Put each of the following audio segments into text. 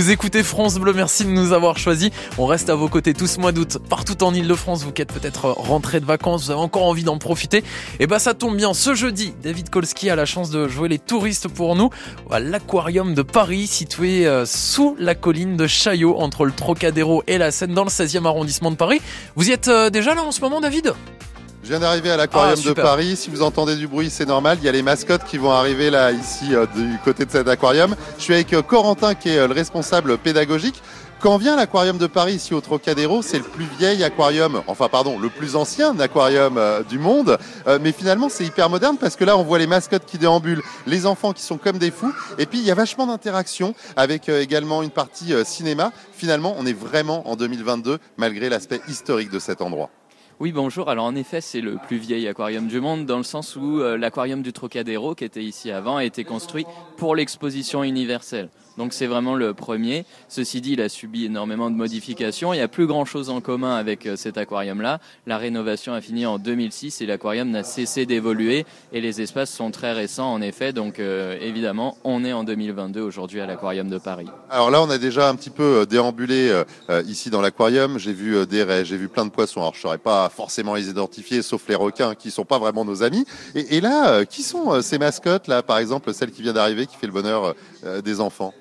Vous écoutez France Bleu, merci de nous avoir choisis. On reste à vos côtés tout ce mois d'août, partout en Ile-de-France. Vous qui êtes peut-être rentré de vacances, vous avez encore envie d'en profiter. Et eh bah ben, ça tombe bien, ce jeudi, David Kolski a la chance de jouer les touristes pour nous à l'aquarium de Paris, situé euh, sous la colline de Chaillot, entre le Trocadéro et la Seine, dans le 16e arrondissement de Paris. Vous y êtes euh, déjà là en ce moment, David? Je viens d'arriver à l'aquarium ah, de Paris. Si vous entendez du bruit, c'est normal. Il y a les mascottes qui vont arriver là, ici, euh, du côté de cet aquarium. Je suis avec Corentin, qui est le responsable pédagogique. Quand vient l'aquarium de Paris ici au Trocadéro, c'est le plus vieil aquarium, enfin pardon, le plus ancien aquarium euh, du monde. Euh, mais finalement, c'est hyper moderne parce que là, on voit les mascottes qui déambulent, les enfants qui sont comme des fous. Et puis, il y a vachement d'interactions avec euh, également une partie cinéma. Finalement, on est vraiment en 2022 malgré l'aspect historique de cet endroit. Oui, bonjour. Alors en effet, c'est le plus vieil aquarium du monde dans le sens où l'aquarium du Trocadéro, qui était ici avant, a été construit pour l'exposition universelle. Donc c'est vraiment le premier. Ceci dit, il a subi énormément de modifications. Il n'y a plus grand-chose en commun avec euh, cet aquarium-là. La rénovation a fini en 2006 et l'aquarium n'a cessé d'évoluer et les espaces sont très récents en effet. Donc euh, évidemment, on est en 2022 aujourd'hui à l'aquarium de Paris. Alors là, on a déjà un petit peu euh, déambulé ici dans l'aquarium. J'ai vu des raies, j'ai vu plein de poissons. Alors je ne saurais pas forcément les identifier, sauf les requins qui sont pas vraiment nos amis. Et, et là, qui sont ces mascottes là, par exemple celle qui vient d'arriver, qui fait le bonheur des enfants?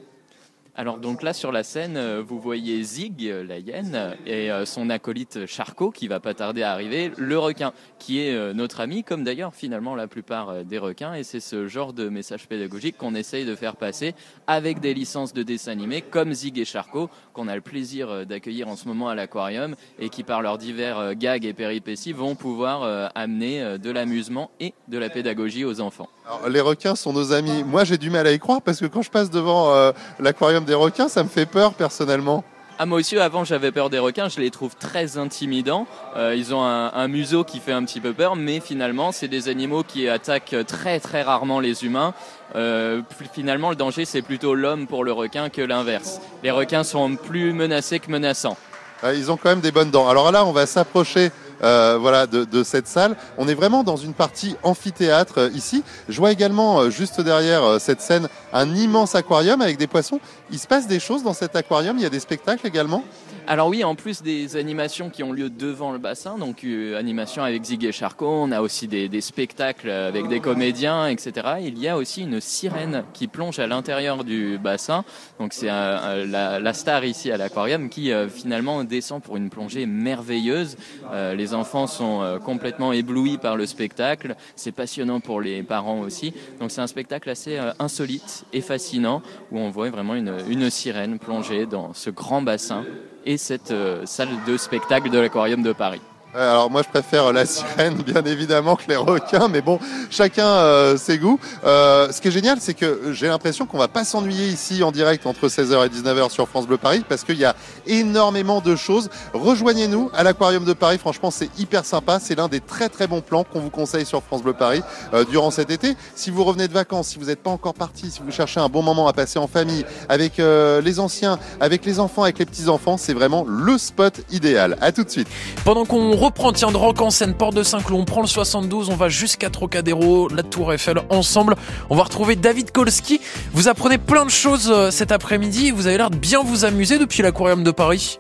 Alors donc là sur la scène, euh, vous voyez Zig, euh, la hyène, et euh, son acolyte Charcot qui va pas tarder à arriver, le requin, qui est notre ami, comme d'ailleurs finalement la plupart des requins, et c'est ce genre de message pédagogique qu'on essaye de faire passer avec des licences de dessins animés comme Zig et Charcot, qu'on a le plaisir d'accueillir en ce moment à l'aquarium, et qui par leurs divers gags et péripéties vont pouvoir amener de l'amusement et de la pédagogie aux enfants. Les requins sont nos amis. Moi j'ai du mal à y croire parce que quand je passe devant l'aquarium des requins, ça me fait peur personnellement. Ah, moi aussi, avant, j'avais peur des requins. Je les trouve très intimidants. Euh, ils ont un, museau qui fait un petit peu peur, mais finalement, c'est des animaux qui attaquent très très rarement les humains. Euh, finalement, le danger, c'est plutôt l'homme pour le requin que l'inverse. Les requins sont plus menacés que menaçants. Ah, ils ont quand même des bonnes dents. Alors là, on va s'approcher euh, voilà, de, cette salle. On est vraiment dans une partie amphithéâtre euh, ici. Je vois également euh, juste derrière cette scène un immense aquarium avec des poissons. Il se passe des choses dans cet aquarium. Il y a des spectacles également. Alors oui, en plus des animations qui ont lieu devant le bassin, donc euh, animation avec Zig et Charcot, on a aussi des, spectacles avec des comédiens, etc. Il y a aussi une sirène qui plonge à l'intérieur du bassin. Donc c'est la, star ici à l'aquarium qui euh, finalement descend pour une plongée merveilleuse. Euh, les enfants sont complètement éblouis par le spectacle. C'est passionnant pour les parents aussi. Donc c'est un spectacle assez insolite et fascinant où on voit vraiment une, une sirène plonger dans ce grand bassin et cette euh, salle de spectacle de l'aquarium de Paris. Alors moi je préfère la sirène bien évidemment que les requins, mais bon, chacun euh, ses goûts. Euh, ce qui est génial, c'est que j'ai l'impression qu'on va pas s'ennuyer ici en direct entre 16h et 19h sur France Bleu Paris, parce qu'il y a énormément de choses. Rejoignez-nous à l'Aquarium de Paris, franchement c'est hyper sympa, c'est l'un des très très bons plans qu'on vous conseille sur France Bleu Paris euh, durant cet été. Si vous revenez de vacances, si vous n'êtes pas encore parti, si vous cherchez un bon moment à passer en famille, avec les anciens, avec les enfants, avec les petits-enfants, c'est vraiment le spot idéal. À tout de suite. Pendant qu'on reprend, tiens, de Rock en scène, Porte de Saint-Cloud, on prend le 72, on va jusqu'à Trocadéro, la Tour Eiffel, ensemble. On va retrouver David Kolski. Vous apprenez plein de choses euh, cet après-midi, vous avez l'air de bien vous amuser depuis l'aquarium de Paris.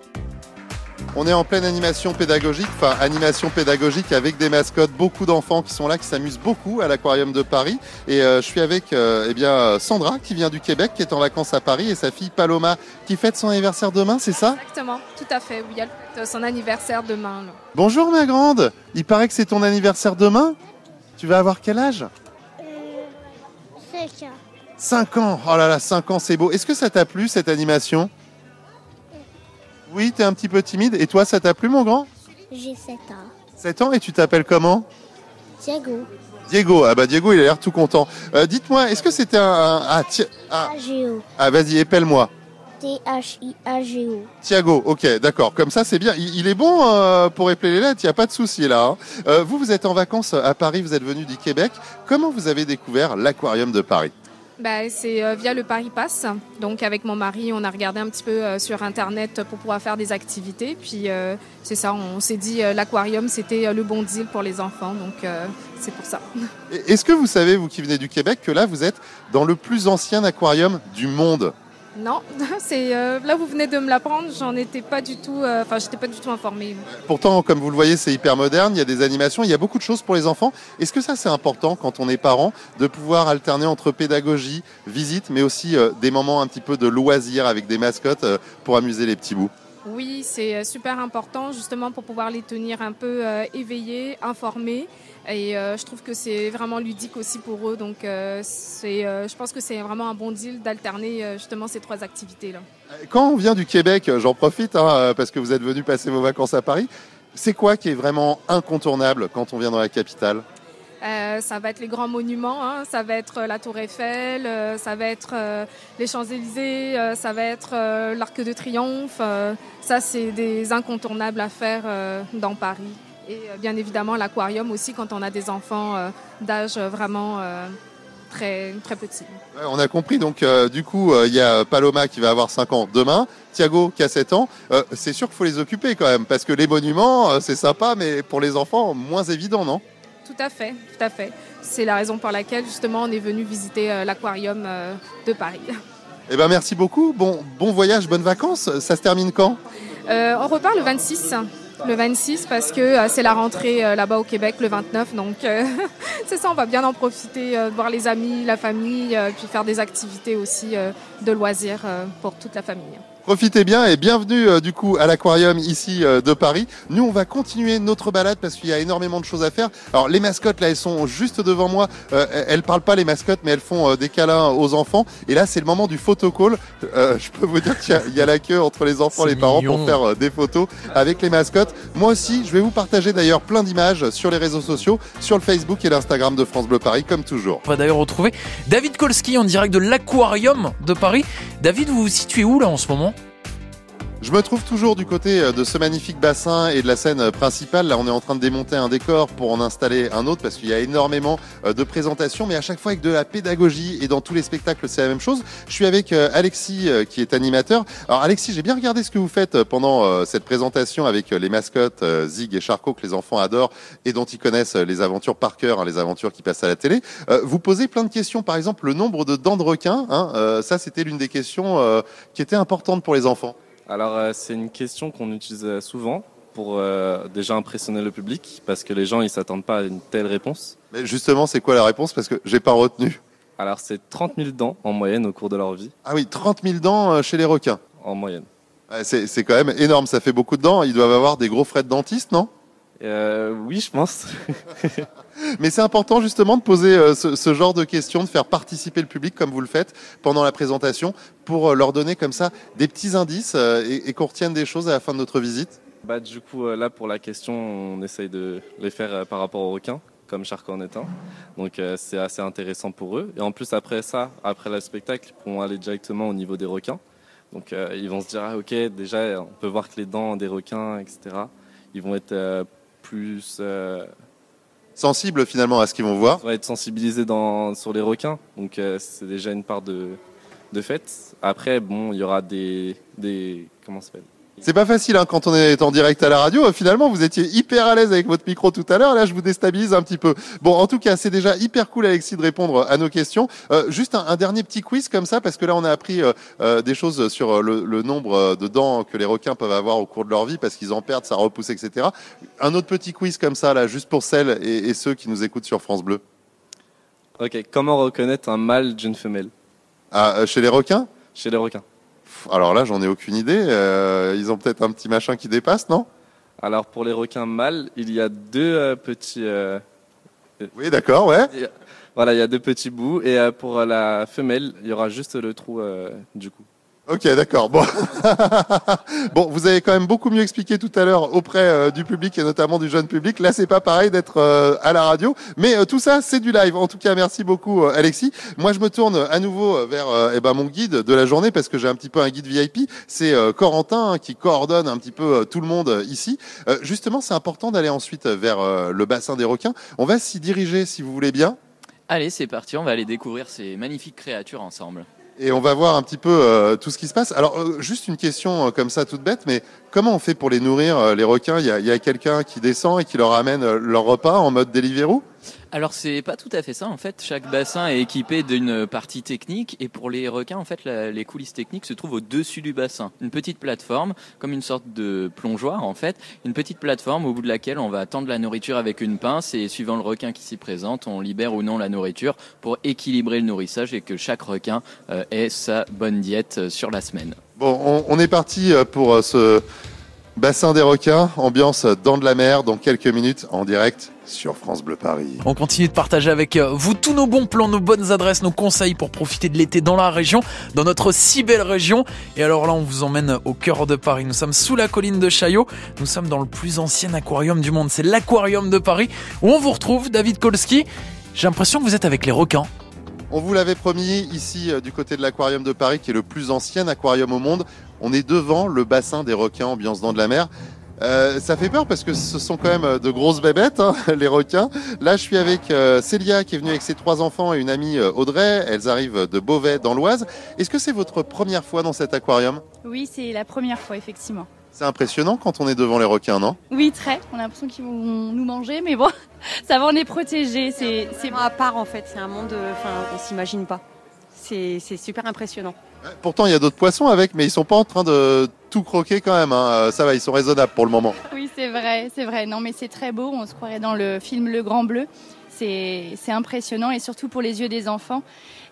On est en pleine animation pédagogique, enfin animation pédagogique avec des mascottes, beaucoup d'enfants qui sont là, qui s'amusent beaucoup à l'aquarium de Paris. Et euh, je suis avec euh, eh bien Sandra qui vient du Québec, qui est en vacances à Paris, et sa fille Paloma qui fête son anniversaire demain, c'est ça? Exactement, tout à fait. Oui, elle son anniversaire demain. Bonjour ma grande, il paraît que c'est ton anniversaire demain? Tu vas avoir quel âge? 5 ans. 5 ans, oh là là, 5 ans c'est beau. Est-ce que ça t'a plu cette animation? Oui, tu es un petit peu timide. Et toi, ça t'a plu, mon grand? J'ai 7 ans. 7 ans et tu t'appelles comment? Diego. Diego, ah bah Diego, il a l'air tout content. Euh, dites-moi, est-ce que c'était un... Ah, ah. ah vas-y, épelle-moi. T-H-I-A-G-O. Thiago, ok, d'accord. Comme ça, c'est bien. Il, est bon euh, pour épeler les lettres, il n'y a pas de souci là. Hein. Euh, vous, vous êtes en vacances à Paris, vous êtes venu du Québec. Comment vous avez découvert l'aquarium de Paris? Bah, c'est euh, via le Paris Pass. Donc avec mon mari, on a regardé un petit peu euh, sur Internet pour pouvoir faire des activités. Puis euh, c'est ça, on s'est dit l'aquarium, c'était le bon deal pour les enfants. Donc c'est pour ça. Est-ce que vous savez, vous qui venez du Québec, que là, vous êtes dans le plus ancien aquarium du monde? Non, euh, là vous venez de me l'apprendre, j'en étais pas du tout, euh, enfin j'étais pas du tout informée. Pourtant, comme vous le voyez, c'est hyper moderne, il y a des animations, il y a beaucoup de choses pour les enfants. Est-ce que ça c'est important quand on est parent de pouvoir alterner entre pédagogie, visite, mais aussi euh, des moments un petit peu de loisirs avec des mascottes pour amuser les petits bouts? Oui, c'est euh, super important justement pour pouvoir les tenir un peu euh, éveillés, informés. Et euh, je trouve que c'est vraiment ludique aussi pour eux. Donc je pense que c'est vraiment un bon deal d'alterner justement ces trois activités-là. Quand on vient du Québec, j'en profite hein, parce que vous êtes venu passer vos vacances à Paris. C'est quoi qui est vraiment incontournable quand on vient dans la capitale? Euh, ça va être les grands monuments, hein. ça va être euh, la Tour Eiffel, euh, ça va être les Champs-Élysées, ça va être l'Arc de Triomphe. ça, c'est des incontournables à faire dans Paris. Et bien évidemment, l'aquarium aussi quand on a des enfants d'âge vraiment très, très petit. On a compris, donc du coup, il y a Paloma qui va avoir 5 ans demain, Thiago qui a 7 ans. C'est sûr qu'il faut les occuper quand même, parce que les monuments, c'est sympa, mais pour les enfants, moins évident, non? Tout à fait, tout à fait. C'est la raison pour laquelle justement on est venu visiter euh, l'aquarium euh, de Paris. Eh ben merci beaucoup, bon, bon voyage, bonnes vacances. Ça se termine quand? Euh, on repart le 26. Le 26 parce que euh, c'est la rentrée euh, là-bas au Québec le 29. Donc c'est ça, on va bien en profiter, voir les amis, la famille, puis faire des activités aussi de loisirs pour toute la famille. Profitez bien et bienvenue euh, du coup à l'aquarium ici euh, de Paris. Nous on va continuer notre balade parce qu'il y a énormément de choses à faire. Alors les mascottes là elles sont juste devant moi. Euh, elles parlent pas les mascottes mais elles font euh, des câlins aux enfants. Et là c'est le moment du photocall. Euh, je peux vous dire qu'il y y, a la queue entre les enfants et les parents mignon. pour faire euh, des photos avec les mascottes. Moi aussi je vais vous partager d'ailleurs plein d'images sur les réseaux sociaux, sur le Facebook et l'Instagram de France Bleu Paris comme toujours. On va d'ailleurs retrouver David Kolski en direct de l'aquarium de Paris. David, vous vous situez où là en ce moment? Je me trouve toujours du côté euh, de ce magnifique bassin et de la scène principale. Là, on est en train de démonter un décor pour en installer un autre parce qu'il y a énormément euh, de présentations, mais à chaque fois avec de la pédagogie et dans tous les spectacles, c'est la même chose. Je suis avec euh, Alexis qui est animateur. Alors Alexis, j'ai bien regardé ce que vous faites pendant cette présentation avec les mascottes Zig et Charcot que les enfants adorent et dont ils connaissent les aventures par cœur, hein, les aventures qui passent à la télé. Vous posez plein de questions, par exemple le nombre de dents de requin. hein, ça, c'était l'une des questions qui était importante pour les enfants. Alors euh, c'est une question qu'on utilise euh, souvent pour euh, déjà impressionner le public parce que les gens ils s'attendent pas à une telle réponse. Mais justement, c'est quoi la réponse? Parce que j'ai pas retenu. Alors c'est 30 000 dents en moyenne au cours de leur vie, Ah oui, 30 000 dents euh, chez les requins. en moyenne. Ouais, c'est quand même énorme, ça fait beaucoup de dents. Ils doivent avoir des gros frais de dentiste, non? Euh, oui, je pense. Mais c'est important justement de poser euh, ce, ce genre de questions, de faire participer le public comme vous le faites pendant la présentation pour euh, leur donner comme ça des petits indices et, et qu'on retienne des choses à la fin de notre visite. Bah, du coup, là, pour la question, on essaye de les faire par rapport aux requins, comme Charcot en est un. Donc, euh, c'est assez intéressant pour eux. Et en plus, après ça, après le spectacle, ils pourront aller directement au niveau des requins. Donc, euh, ils vont se dire, ah, ok, déjà, on peut voir que les dents des requins, etc., ils vont être plus. euh, Sensibles finalement à ce qu'ils vont voir. on va être sensibilisés dans, sur les requins. Donc, euh, c'est déjà une part de, de fait. Après, bon, il y aura des. des comment ça s'appelle? C'est pas facile hein, quand on est en direct à la radio. Finalement, vous étiez hyper à l'aise avec votre micro tout à l'heure. Là, je vous déstabilise un petit peu. Bon, en tout cas, c'est déjà hyper cool, Alexis, de répondre à nos questions. Euh, juste un, un dernier petit quiz comme ça, parce que là, on a appris euh, euh, des choses sur le, le nombre de dents que les requins peuvent avoir au cours de leur vie, parce qu'ils en perdent, ça repousse, etc. Un autre petit quiz comme ça, là, juste pour celles et, et ceux qui nous écoutent sur France Bleu. Ok, comment reconnaître un mâle d'une femelle? Ah, euh, chez les requins? Chez les requins Alors là, j'en ai aucune idée. Euh, ils ont peut-être un petit machin qui dépasse, non? Alors pour les requins mâles, il y a deux euh, petits, euh, Oui, d'accord, ouais. voilà, il y a deux petits bouts et euh, pour la femelle, il y aura juste le trou euh, du coup. Ok, d'accord. Bon. bon, vous avez quand même beaucoup mieux expliqué tout à l'heure auprès euh, du public et notamment du jeune public. Là, c'est pas pareil d'être euh, à la radio, mais euh, tout ça, c'est du live. En tout cas, merci beaucoup, Alexis. Moi, je me tourne à nouveau vers eh ben, mon guide de la journée parce que j'ai un petit peu un guide VIP. C'est Corentin hein, qui coordonne un petit peu tout le monde ici. Justement, c'est important d'aller ensuite vers le bassin des requins. On va s'y diriger, si vous voulez bien. Allez, c'est parti, on va aller découvrir ces magnifiques créatures ensemble. Et on va voir un petit peu euh, tout ce qui se passe. Alors, euh, juste une question euh, comme ça, toute bête, mais comment on fait pour les nourrir, les requins? Il y a, a quelqu'un qui descend et qui leur amène leur repas en mode Deliveroo? Alors c'est pas tout à fait ça en fait. Chaque bassin est équipé d'une partie technique et pour les requins en fait les coulisses techniques se trouvent au-dessus du bassin. Une petite plateforme comme une sorte de plongeoir en fait, une petite plateforme au bout de laquelle on va tendre la nourriture avec une pince et suivant le requin qui s'y présente, on libère ou non la nourriture pour équilibrer le nourrissage et que chaque requin euh, ait sa bonne diète euh, sur la semaine. Bon, on, est parti euh, pour ce bassin des requins, ambiance dans de la mer dans quelques minutes en direct sur France Bleu Paris. On continue de partager avec euh, vous tous nos bons plans, nos bonnes adresses, nos conseils pour profiter de l'été dans la région, dans notre si belle région. Et alors là, on vous emmène au cœur de Paris. Nous sommes sous la colline de Chaillot. Nous sommes dans le plus ancien aquarium du monde. C'est l'aquarium de Paris où on vous retrouve, David Kolski. J'ai l'impression que vous êtes avec les requins. On vous l'avait promis ici euh, du côté de l'aquarium de Paris, qui est le plus ancien aquarium au monde. On est devant le bassin des requins, ambiance dans de la mer. Euh, ça fait peur parce que ce sont quand même euh, de grosses bébêtes, hein, les requins. Là, je suis avec euh, Célia qui est venue avec ses trois enfants et une amie Audrey. Elles arrivent de Beauvais dans l'Oise. Est-ce que c'est votre première fois dans cet aquarium? Oui, c'est la première fois, effectivement. C'est impressionnant quand on est devant les requins, non? Oui, très. On a l'impression qu'ils vont nous manger, mais bon, ça va, on est protégés. C'est à part en fait. C'est un monde, enfin, on s'imagine pas. C'est super impressionnant. Pourtant, il y a d'autres poissons avec, mais ils sont pas en train de tout croquer quand même. Hein. Euh, ça va, ils sont raisonnables pour le moment. Oui, c'est vrai, c'est vrai. Non, mais c'est très beau. On se croirait dans le film Le Grand Bleu. C'est impressionnant et surtout pour les yeux des enfants.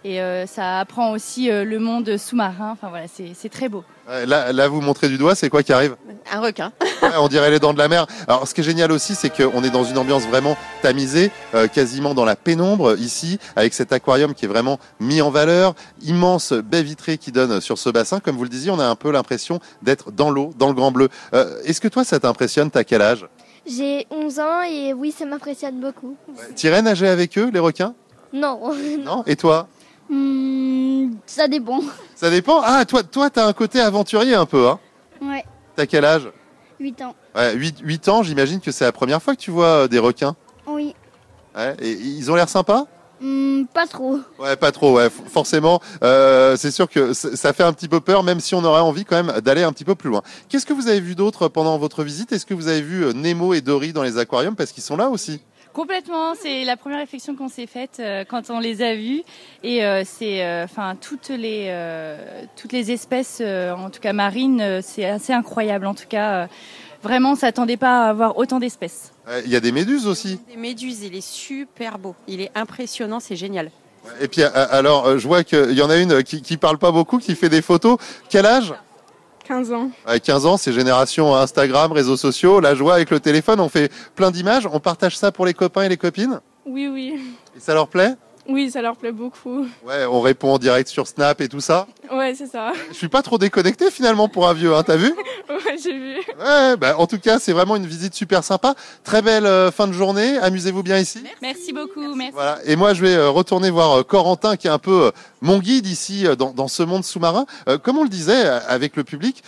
Et euh, ça apprend aussi euh, le monde sous-marin. Enfin voilà, c'est très beau. Là, là, vous montrez du doigt, c'est quoi qui arrive Un requin. on dirait les dents de la mer. Alors, ce qui est génial aussi, c'est qu'on est dans une ambiance vraiment tamisée, euh, quasiment dans la pénombre ici, avec cet aquarium qui est vraiment mis en valeur, immense baie vitrée qui donne sur ce bassin. Comme vous le disiez, on a un peu l'impression d'être dans l'eau, dans le Grand Bleu. Est-ce que toi, ça t'impressionne? T'as quel âge? J'ai 11 ans et oui, ça m'impressionne beaucoup. Tu irais nager avec eux, les requins? Non. Non? Et toi? Hmm, ça dépend. Ça dépend Ah, toi, toi, t'as un côté aventurier un peu, hein Ouais. T'as quel âge? 8 ans. Ouais, 8, ans, j'imagine que c'est la première fois que tu vois euh, des requins. Oui. Ouais, et ils ont l'air sympas? Hmm, Pas trop. Ouais, pas trop, ouais, forcément. Euh, c'est sûr que ça fait un petit peu peur, même si on aurait envie quand même d'aller un petit peu plus loin. Qu'est-ce que vous avez vu d'autre pendant votre visite? Est-ce que vous avez vu euh, Nemo et Dory dans les aquariums? Parce qu'ils sont là aussi. Complètement, c'est la première réflexion qu'on s'est faite euh, quand on les a vus et euh, c'est euh, enfin toutes les toutes les espèces en tout cas marines, c'est assez incroyable en tout cas vraiment on s'attendait pas à avoir autant d'espèces. Il y a des méduses aussi. Des méduses, il est super beau, il est impressionnant, c'est génial. Et puis alors je vois qu'il y en a une qui, qui parle pas beaucoup, qui fait des photos. Quel âge? 15 ans. 15 ans, c'est génération Instagram, réseaux sociaux, la joie avec le téléphone, on fait plein d'images, on partage ça pour les copains et les copines? Oui, oui. Et ça leur plaît? Oui, ça leur plaît beaucoup. Ouais, on répond en direct sur Snap et tout ça. Ouais, c'est ça. Je suis pas trop déconnecté finalement pour un vieux, hein, t'as vu? Ouais, j'ai vu. Ouais, bah, en tout cas, c'est vraiment une visite super sympa. Très belle euh, fin de journée. Amusez-vous bien ici. Merci beaucoup. Merci. Voilà. Et moi, je vais euh, retourner voir euh, Corentin, qui est un peu mon guide ici dans, dans ce monde sous-marin. comme on le disait avec le public,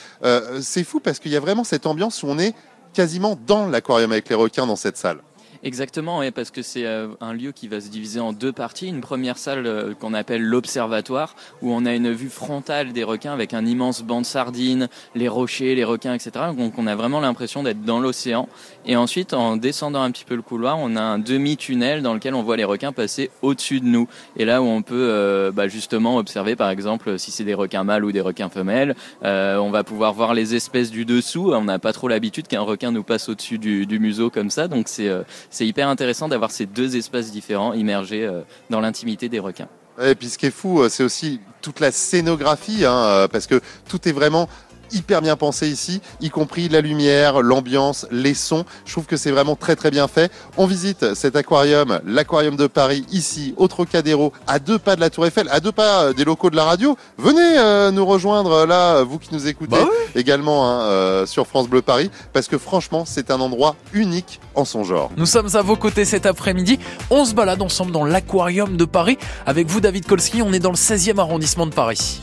c'est fou parce qu'il y a vraiment cette ambiance où on est quasiment dans l'aquarium avec les requins dans cette salle. Exactement, oui, parce que c'est euh, un lieu qui va se diviser en deux parties. Une première salle euh, qu'on appelle l'observatoire, où on a une vue frontale des requins avec un immense banc de sardines, les rochers, les requins, etc. Donc on a vraiment l'impression d'être dans l'océan. Et ensuite, en descendant un petit peu le couloir, on a un demi-tunnel dans lequel on voit les requins passer au-dessus de nous. Et là où on peut euh, bah, justement observer, par exemple, si c'est des requins mâles ou des requins femelles, on va pouvoir voir les espèces du dessous. On n'a pas trop l'habitude qu'un requin nous passe au-dessus du, du, museau comme ça, donc c'est c'est hyper intéressant d'avoir ces deux espaces différents immergés euh, dans l'intimité des requins. Et puis ce qui est fou, euh, c'est aussi toute la scénographie, hein, euh, parce que tout est vraiment hyper bien pensé ici, y compris la lumière, l'ambiance, les sons. Je trouve que c'est vraiment très très bien fait. On visite cet aquarium, l'aquarium de Paris, ici, au Trocadéro, à deux pas de la Tour Eiffel, à deux pas euh, des locaux de la radio. Venez euh, nous rejoindre euh, là, vous qui nous écoutez, bah également hein, sur France Bleu Paris, parce que franchement, c'est un endroit unique en son genre. Nous sommes à vos côtés cet après-midi. On se balade ensemble dans l'aquarium de Paris. Avec vous, David Kolski, on est dans le 16e arrondissement de Paris.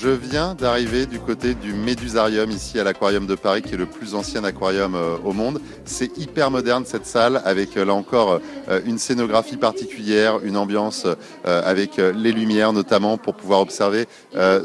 Je viens d'arriver du côté du Médusarium ici à l'aquarium de Paris qui est le plus ancien aquarium euh, au monde. C'est hyper moderne cette salle avec euh, là encore euh, une scénographie particulière, une ambiance avec les lumières notamment pour pouvoir observer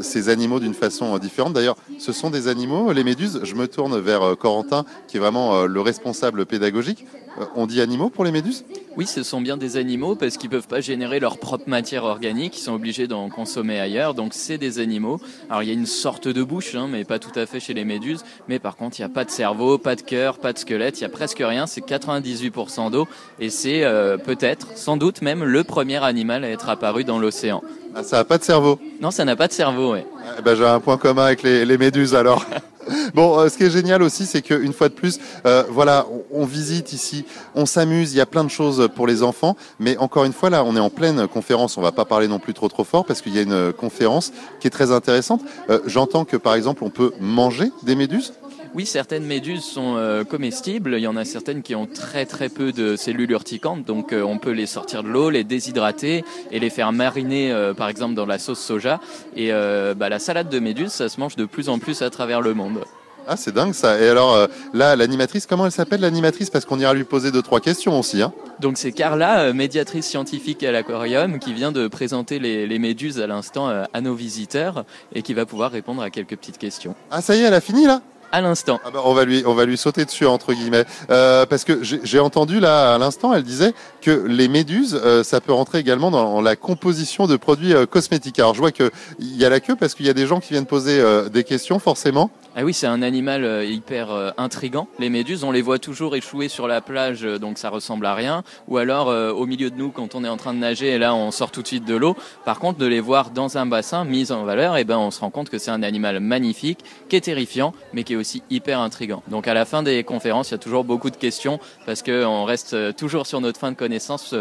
ces animaux d'une façon différente. D'ailleurs, ce sont des animaux, les méduses. Je me tourne vers Corentin qui est vraiment le responsable pédagogique. Euh, on dit animaux pour les méduses? Oui, ce sont bien des animaux parce qu'ils peuvent pas générer leur propre matière organique, ils sont obligés d'en consommer ailleurs, donc c'est des animaux. Alors il y a une sorte de bouche, hein, mais pas tout à fait chez les méduses, mais par contre il n'y a pas de cerveau, pas de cœur, pas de squelette, il y a presque rien, c'est 98% d'eau, et c'est euh, peut-être, sans doute même, le premier animal à être apparu dans l'océan. Ah, Ça n'a pas de cerveau? Non, ça n'a pas de cerveau, ouais. Eh ben, J'ai un point commun avec les, les méduses alors. Bon, euh, ce qui est génial aussi, c'est qu'une fois de plus, euh, voilà, on, visite ici, on s'amuse, il y a plein de choses pour les enfants, mais encore une fois, là, on est en pleine conférence, on va pas parler non plus trop trop fort, parce qu'il y a une conférence qui est très intéressante. Euh, J'entends que, par exemple, on peut manger des méduses Oui, certaines méduses sont euh, comestibles. Il y en a certaines qui ont très très peu de cellules urticantes, donc euh, on peut les sortir de l'eau, les déshydrater et les faire mariner, euh, par exemple dans la sauce soja. Et bah, la salade de méduses, ça se mange de plus en plus à travers le monde. Ah, c'est dingue ça. Et alors, euh, là, l'animatrice, comment elle s'appelle l'animatrice? Parce qu'on ira lui poser deux, trois questions aussi. Hein. Donc c'est Carla, euh, médiatrice scientifique à l'aquarium, qui vient de présenter les, les méduses à l'instant euh, à nos visiteurs et qui va pouvoir répondre à quelques petites questions. Ah, ça y est, elle a fini là? À l'instant. Ah bah, on va lui, on va lui sauter dessus entre guillemets, Euh, parce que j'ai entendu là à l'instant, elle disait que les méduses, euh, ça peut rentrer également dans la composition de produits euh, cosmétiques. Alors je vois que il y a la queue parce qu'il y a des gens qui viennent poser euh, des questions forcément. Ah oui, c'est un animal euh, hyper euh, intrigant. Les méduses, on les voit toujours échouer sur la plage, euh, donc ça ressemble à rien. Ou alors au milieu de nous quand on est en train de nager, et là on sort tout de suite de l'eau. Par contre, de les voir dans un bassin mis en valeur, et ben on se rend compte que c'est un animal magnifique, qui est terrifiant, mais qui est aussi hyper intrigant. Donc à la fin des conférences, il y a toujours beaucoup de questions parce que on reste toujours sur notre fin de connaissance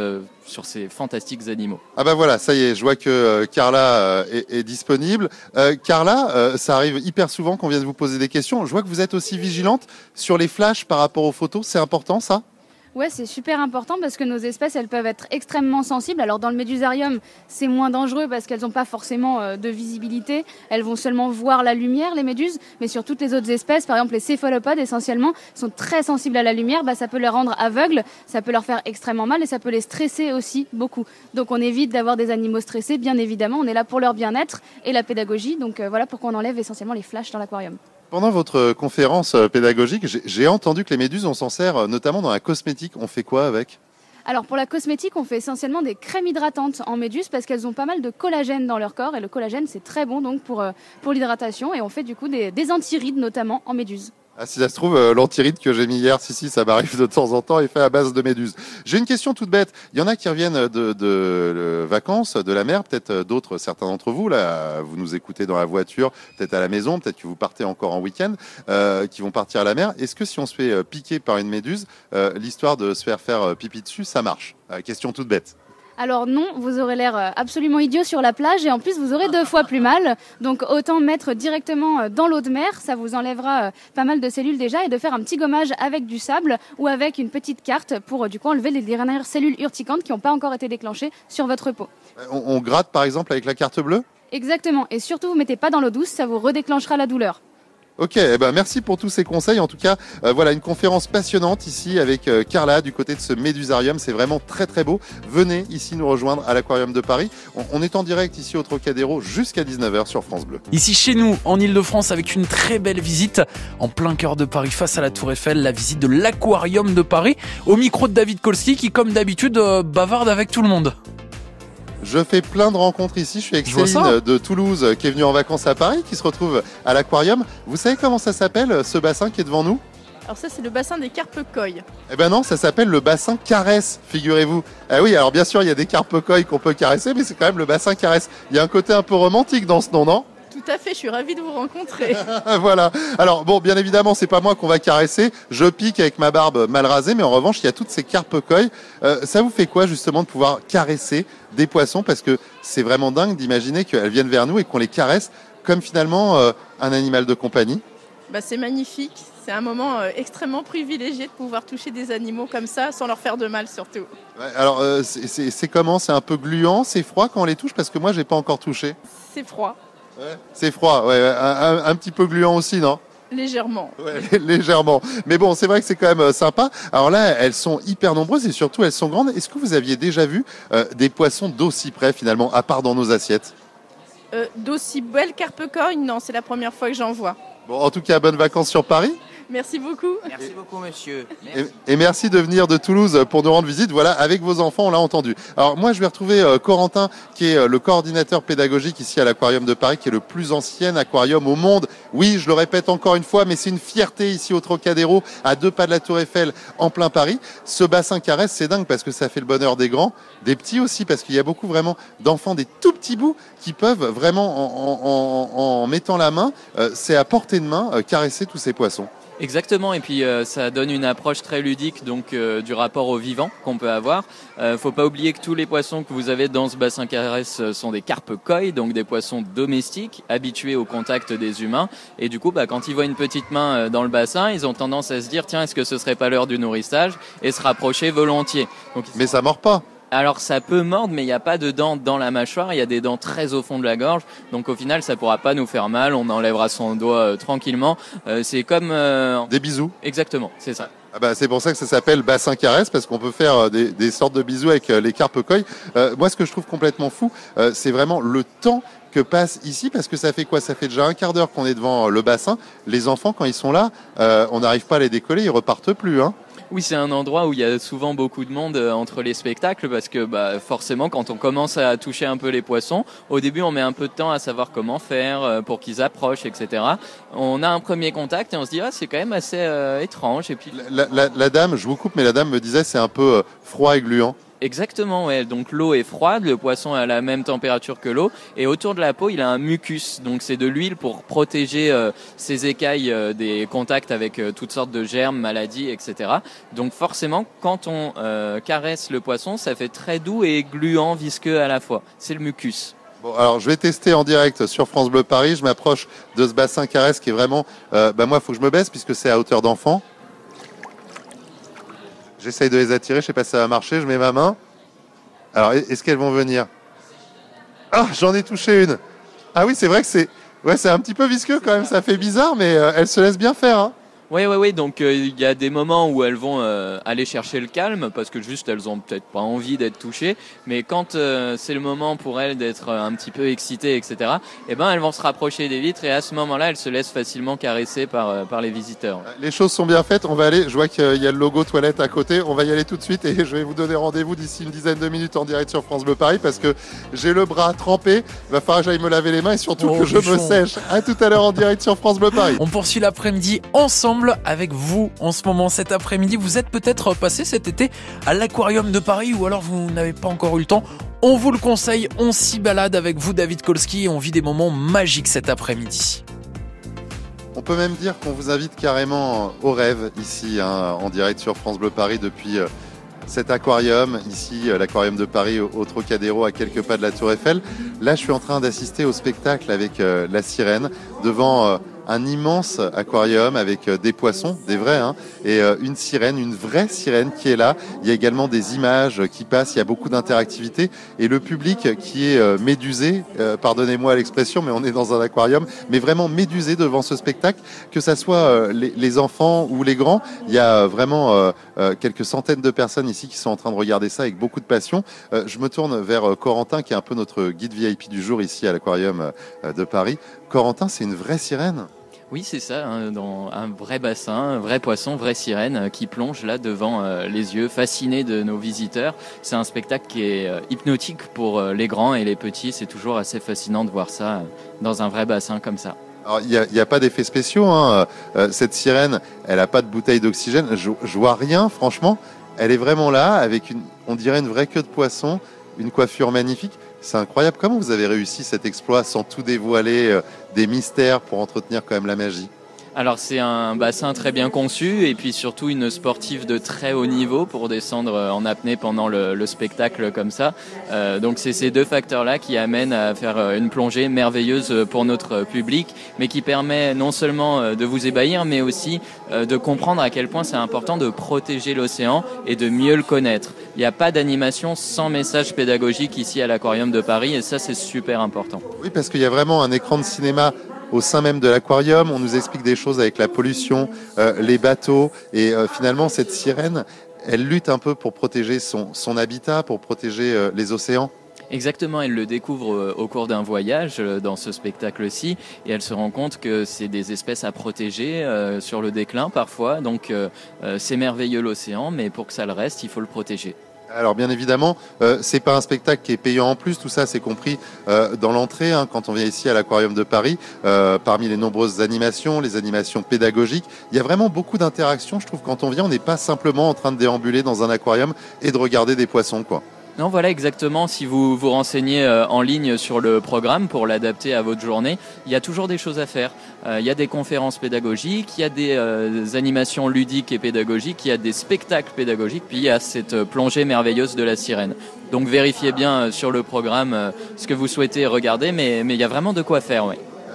sur ces fantastiques animaux. Ah bah voilà, ça y est, je vois que Carla est, est disponible. Carla, ça arrive hyper souvent qu'on vienne vous Je vois que vous êtes aussi vigilante sur les flashs par rapport aux photos. C'est important ça? Ouais, c'est super important parce que nos espèces, elles peuvent être extrêmement sensibles. Alors dans le médusarium, c'est moins dangereux parce qu'elles n'ont pas forcément euh, de visibilité. Elles vont seulement voir la lumière, les méduses. Mais sur toutes les autres espèces, par exemple les céphalopodes essentiellement, sont très sensibles à la lumière. Bah, ça peut les rendre aveugles, ça peut leur faire extrêmement mal et ça peut les stresser aussi beaucoup. Donc on évite d'avoir des animaux stressés, bien évidemment. On est là pour leur bien-être et la pédagogie. Donc euh, voilà pourquoi on enlève essentiellement les flashs dans l'aquarium. Pendant votre conférence euh, pédagogique, j'ai- entendu que les méduses, on s'en sert euh, notamment dans la cosmétique. On fait quoi avec? Alors pour la cosmétique, on fait essentiellement des crèmes hydratantes en méduse parce qu'elles ont pas mal de collagène dans leur corps et le collagène c'est très bon donc pour, euh, pour l'hydratation et on fait du coup des, des antirides notamment en méduse. Ah, si ça se trouve, euh, l'antiride que j'ai mis hier, si, si, ça m'arrive de temps en temps, est fait à base de méduses. J'ai une question toute bête. Il y en a qui reviennent de, vacances, de la mer, peut-être euh, d'autres, certains d'entre vous, là, vous nous écoutez dans la voiture, peut-être à la maison, peut-être que vous partez encore en week-end, euh, qui vont partir à la mer. Est-ce que si on se fait euh, piquer par une méduse, l'histoire de se faire faire pipi dessus, ça marche? Question toute bête. Alors non, vous aurez l'air euh, absolument idiot sur la plage et en plus vous aurez deux fois plus mal. Donc autant mettre directement euh, dans l'eau de mer, ça vous enlèvera euh, pas mal de cellules déjà et de faire un petit gommage avec du sable ou avec une petite carte pour du coup enlever les dernières cellules urticantes qui n'ont pas encore été déclenchées sur votre peau. On, on gratte par exemple avec la carte bleue? Exactement. Et surtout, vous mettez pas dans l'eau douce, ça vous redéclenchera la douleur. Ok, eh ben merci pour tous ces conseils. En tout cas, euh, voilà une conférence passionnante ici avec euh, Carla du côté de ce Médusarium. C'est vraiment très très beau. Venez ici nous rejoindre à l'Aquarium de Paris. On, est en direct ici au Trocadéro jusqu'à 19h sur France Bleu. Ici chez nous, en Ile-de-France, avec une très belle visite en plein cœur de Paris, face à la Tour Eiffel, la visite de l'Aquarium de Paris, au micro de David Kolski, qui comme d'habitude euh, bavarde avec tout le monde. Je fais plein de rencontres ici. Je suis avec Je Céline de Toulouse qui est venue en vacances à Paris, qui se retrouve à l'Aquarium. Vous savez comment ça s'appelle ce bassin qui est devant nous? Alors ça, c'est le bassin des carpes koi. Eh ben non, ça s'appelle le bassin caresse, figurez-vous. Ah oui, alors bien sûr, il y a des carpes koi qu'on peut caresser, mais c'est quand même le bassin caresse. Il y a un côté un peu romantique dans ce nom, non? Tout à fait, je suis ravie de vous rencontrer. voilà. Alors bon, bien évidemment, c'est pas moi qu'on va caresser. Je pique avec ma barbe mal rasée, mais en revanche, il y a toutes ces carpes. Euh, ça vous fait quoi justement de pouvoir caresser des poissons? Parce que c'est vraiment dingue d'imaginer qu'elles viennent vers nous et qu'on les caresse comme finalement euh, un animal de compagnie. bah, c'est magnifique. C'est un moment euh, extrêmement privilégié de pouvoir toucher des animaux comme ça sans leur faire de mal surtout. Ouais, alors euh, c'est comment? C'est un peu gluant, c'est froid quand on les touche? Parce que moi, j'ai pas encore touché. C'est froid, C'est froid, ouais, un, petit peu gluant aussi, non? Légèrement. Ouais, légèrement. Mais bon, c'est vrai que c'est quand même euh, sympa. Alors là, elles sont hyper nombreuses et surtout elles sont grandes. Est-ce que vous aviez déjà vu euh, des poissons d'aussi près finalement, à part dans nos assiettes? Euh, D'aussi belles carpes koi, non, c'est la première fois que j'en vois. Bon, en tout cas, bonnes vacances sur Paris. Merci beaucoup. Merci beaucoup, monsieur. Et, et merci de venir de Toulouse pour nous rendre visite. Voilà, avec vos enfants, on l'a entendu. Alors moi, je vais retrouver euh, Corentin, qui est euh, le coordinateur pédagogique ici à l'Aquarium de Paris, qui est le plus ancien aquarium au monde. Oui, je le répète encore une fois, mais c'est une fierté ici au Trocadéro, à deux pas de la Tour Eiffel, en plein Paris. Ce bassin caresse, c'est dingue parce que ça fait le bonheur des grands, des petits aussi, parce qu'il y a beaucoup vraiment d'enfants, des tout petits bouts, qui peuvent vraiment, en, en- en- en mettant la main, euh, c'est à portée de main, euh, caresser tous ces poissons. Exactement, et puis euh, ça donne une approche très ludique donc euh, du rapport au vivant qu'on peut avoir. Euh, faut pas oublier que tous les poissons que vous avez dans ce bassin caresse euh, sont des carpes koi, donc des poissons domestiques habitués au contact des humains. Et du coup, bah, quand ils voient une petite main euh, dans le bassin, ils ont tendance à se dire tiens, est-ce que ce serait pas l'heure du nourrissage et se rapprocher volontiers. Donc, Mais ça mord pas. Alors ça peut mordre, mais il n'y a pas de dents dans la mâchoire, il y a des dents très au fond de la gorge, donc au final ça pourra pas nous faire mal, on enlèvera son doigt euh, tranquillement. Euh, c'est comme... euh, Des bisous. Exactement, c'est ça. Ah bah, c'est pour ça que ça s'appelle bassin caresse parce qu'on peut faire des, des sortes de bisous avec les carpes. Euh, moi, ce que je trouve complètement fou, euh, c'est vraiment le temps que passe ici parce que ça fait quoi? Ça fait déjà un quart d'heure qu'on est devant le bassin. Les enfants, quand ils sont là, euh, on n'arrive pas à les décoller, ils repartent plus. Hein. Oui, c'est un endroit où il y a souvent beaucoup de monde euh, entre les spectacles parce que bah, forcément, quand on commence à toucher un peu les poissons, au début, on met un peu de temps à savoir comment faire euh, pour qu'ils approchent, etc. On a un premier contact et on se dit ah c'est quand même assez euh, étrange. Et puis La, dame, je vous coupe, mais la dame me disait c'est un peu froid et gluant. Exactement, ouais. Donc l'eau est froide, le poisson est à la même température que l'eau, et autour de la peau, il a un mucus. Donc c'est de l'huile pour protéger euh, ses écailles euh, des contacts avec euh, toutes sortes de germes, maladies, etc. Donc forcément, quand on caresse le poisson, ça fait très doux et gluant, visqueux à la fois. C'est le mucus. Bon, alors je vais tester en direct sur France Bleu Paris. Je m'approche de ce bassin caresse qui est vraiment. Bah moi, faut que je me baisse puisque c'est à hauteur d'enfant. J'essaye de les attirer. Je sais pas si ça va marcher. Je mets ma main. Alors, est-ce qu'elles vont venir? Ah, j'en ai touché une. Ah oui, c'est vrai que c'est. Ouais, un petit peu visqueux quand même. Ça fait bizarre, mais euh, elles se laissent bien faire. Hein. Oui, oui, oui. Donc euh, il y a des moments où elles vont euh, aller chercher le calme parce que juste elles ont peut-être pas envie d'être touchées. Mais quand euh, c'est le moment pour elles d'être euh, un petit peu excitées, etc. Eh ben elles vont se rapprocher des vitres et à ce moment-là elles se laissent facilement caresser par euh, par les visiteurs. Les choses sont bien faites. On va aller. Je vois qu'il y a le logo toilette à côté. On va y aller tout de suite et je vais vous donner rendez-vous d'ici une dizaine de minutes en direct sur France Bleu Paris parce que j'ai le bras trempé. Il va falloir que j'aille me laver les mains et surtout Oh, que je me sèche. À tout à l'heure en direct sur France Bleu Paris. On poursuit l'après-midi ensemble avec vous en ce moment. Cet après-midi, vous êtes peut-être passé cet été à l'aquarium de Paris ou alors vous n'avez pas encore eu le temps. On vous le conseille, on s'y balade avec vous David Kolski et on vit des moments magiques cet après-midi. On peut même dire qu'on vous invite carrément au rêve ici hein, en direct sur France Bleu Paris depuis euh, cet aquarium, ici euh, l'aquarium de Paris au, Trocadéro à quelques pas de la Tour Eiffel. Là, je suis en train d'assister au spectacle avec euh, la sirène devant un immense aquarium avec euh, des poissons, des vrais, hein, et euh, une sirène, une vraie sirène qui est là. Il y a également des images qui passent, il y a beaucoup d'interactivité et le public qui est euh, médusé, pardonnez-moi l'expression, mais on est dans un aquarium, mais vraiment médusé devant ce spectacle, que ça soit les, enfants ou les grands. Il y a vraiment quelques centaines de personnes ici qui sont en train de regarder ça avec beaucoup de passion. Je me tourne vers Corentin, qui est un peu notre guide VIP du jour ici à l'aquarium de Paris. Corentin, c'est une vraie sirène. Oui, c'est ça, hein, dans un vrai bassin, un vrai poisson, vraie sirène euh, qui plonge là devant euh, les yeux, fascinés de nos visiteurs. C'est un spectacle qui est euh, hypnotique pour euh, les grands et les petits. C'est toujours assez fascinant de voir ça dans un vrai bassin comme ça. Alors, il n'y a, y a pas d'effets spéciaux. Hein. Cette sirène, elle n'a pas de bouteille d'oxygène. Je, je vois rien, franchement. Elle est vraiment là, avec une, on dirait une vraie queue de poisson, une coiffure magnifique. C'est incroyable. Comment vous avez réussi cet exploit sans tout dévoiler, euh, des mystères pour entretenir quand même la magie? Alors c'est un bassin très bien conçu et puis surtout une sportive de très haut niveau pour descendre euh, en apnée pendant le, le spectacle comme ça. Euh, donc c'est ces deux facteurs-là qui amènent à faire une plongée merveilleuse pour notre public, mais qui permet non seulement de vous ébahir, mais aussi de comprendre à quel point c'est important de protéger l'océan et de mieux le connaître. Il n'y a pas d'animation sans message pédagogique ici à l'Aquarium de Paris et ça c'est super important. Oui, parce qu'il y a vraiment un écran de cinéma au sein même de l'aquarium. On nous explique des choses avec la pollution, euh, les bateaux. Et euh, finalement, cette sirène, elle lutte un peu pour protéger son, habitat, pour protéger euh, les océans. Exactement, elle le découvre euh, au cours d'un voyage euh, dans ce spectacle-ci et elle se rend compte que c'est des espèces à protéger euh, sur le déclin parfois. Donc c'est merveilleux l'océan, mais pour que ça le reste, il faut le protéger. Alors bien évidemment, euh, c'est pas un spectacle qui est payant en plus, tout ça c'est compris dans l'entrée hein, quand on vient ici à l'aquarium de Paris. Parmi les nombreuses animations, les animations pédagogiques, il y a vraiment beaucoup d'interactions. Je trouve quand on vient, on n'est pas simplement en train de déambuler dans un aquarium et de regarder des poissons quoi. Non, voilà exactement. Si vous vous renseignez euh, en ligne sur le programme pour l'adapter à votre journée, il y a toujours des choses à faire. Euh, Il y a des conférences pédagogiques, il y a des euh, animations ludiques et pédagogiques, il y a des spectacles pédagogiques, puis il y a cette plongée merveilleuse de la sirène. Donc vérifiez bien sur le programme ce que vous souhaitez regarder, mais, il y a vraiment de quoi faire.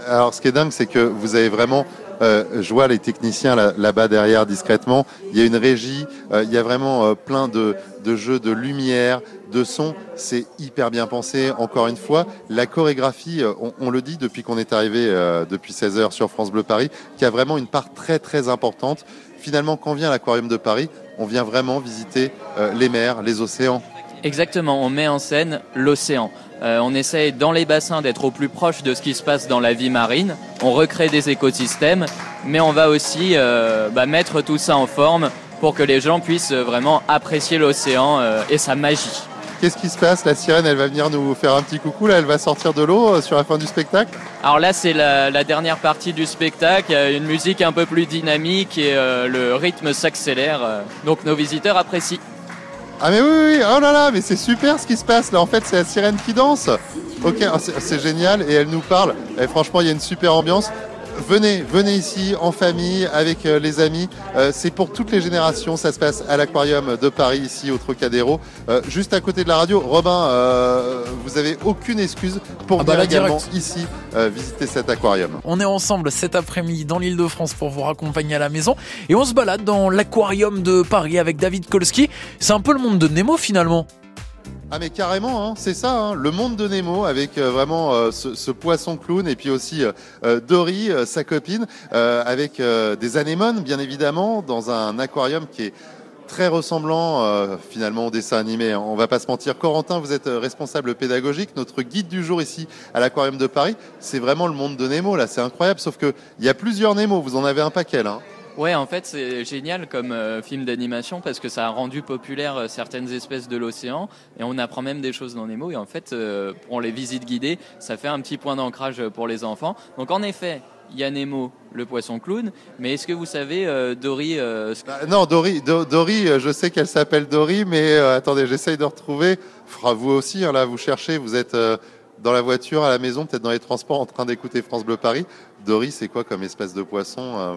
Alors ce qui est dingue, c'est que vous avez vraiment je vois les techniciens là- là-bas derrière discrètement. Il y a une régie, il y a vraiment plein de jeux de lumière, de son. C'est hyper bien pensé. Encore une fois, la chorégraphie, euh, on, le dit depuis qu'on est arrivé euh, depuis 16 heures sur France Bleu Paris, qui a vraiment une part très très importante. Finalement, quand vient l'aquarium de Paris, on vient vraiment visiter euh, les mers, les océans. Exactement, on met en scène l'océan. On essaye dans les bassins d'être au plus proche de ce qui se passe dans la vie marine. On recrée des écosystèmes, mais on va aussi bah, mettre tout ça en forme pour que les gens puissent vraiment apprécier l'océan et sa magie. Qu'est-ce qui se passe? La sirène, elle va venir nous faire un petit coucou. Là, elle va sortir de l'eau euh, sur la fin du spectacle? Alors là, c'est la, la dernière partie du spectacle. Une musique un peu plus dynamique et euh, le rythme s'accélère. euh, donc nos visiteurs apprécient. Ah mais oui, oui, oui. oh là là, mais c'est super ce qui se passe là. En fait, c'est la sirène qui danse. Ok, ah, c'est c'est génial et elle nous parle. Et franchement, il y a une super ambiance. Venez, venez ici en famille avec euh, les amis. Euh, c'est pour toutes les générations. Ça se passe à l'aquarium de Paris ici au Trocadéro, Euh, juste à côté de la radio. Robin, vous avez aucune excuse pour Ah bah venir également direct. ici visiter cet aquarium. On est ensemble cet après-midi dans l'île de France pour vous raccompagner à la maison et on se balade dans l'aquarium de Paris avec David Kolski. C'est un peu le monde de Nemo finalement. Ah mais carrément, hein, c'est ça, hein, le monde de Nemo avec euh, vraiment euh, ce, poisson clown et puis aussi euh, euh, Dory, sa copine, avec des anémones bien évidemment dans un aquarium qui est très ressemblant finalement au dessin animé. hein. On va pas se mentir. Corentin, vous êtes responsable pédagogique, notre guide du jour ici à l'aquarium de Paris. C'est vraiment le monde de Nemo là, c'est incroyable. Sauf que il y a plusieurs Nemo, vous en avez un paquet hein. Ouais, en fait, c'est génial comme euh, film d'animation parce que ça a rendu populaire euh, certaines espèces de l'océan et on apprend même des choses dans Nemo. Et en fait, euh, pour les visites guidées, ça fait un petit point d'ancrage pour les enfants. Donc, en effet, il y a Nemo, le poisson clown. Mais est-ce que vous savez, euh, Dory, euh, Bah, non, Dory, Do- Dory, euh, je sais qu'elle s'appelle Dory, mais euh, attendez, j'essaye de retrouver. Vous aussi, hein, là, vous cherchez, vous êtes euh, dans la voiture, à la maison, peut-être dans les transports, en train d'écouter France Bleu Paris. Dory, c'est quoi comme espèce de poisson euh,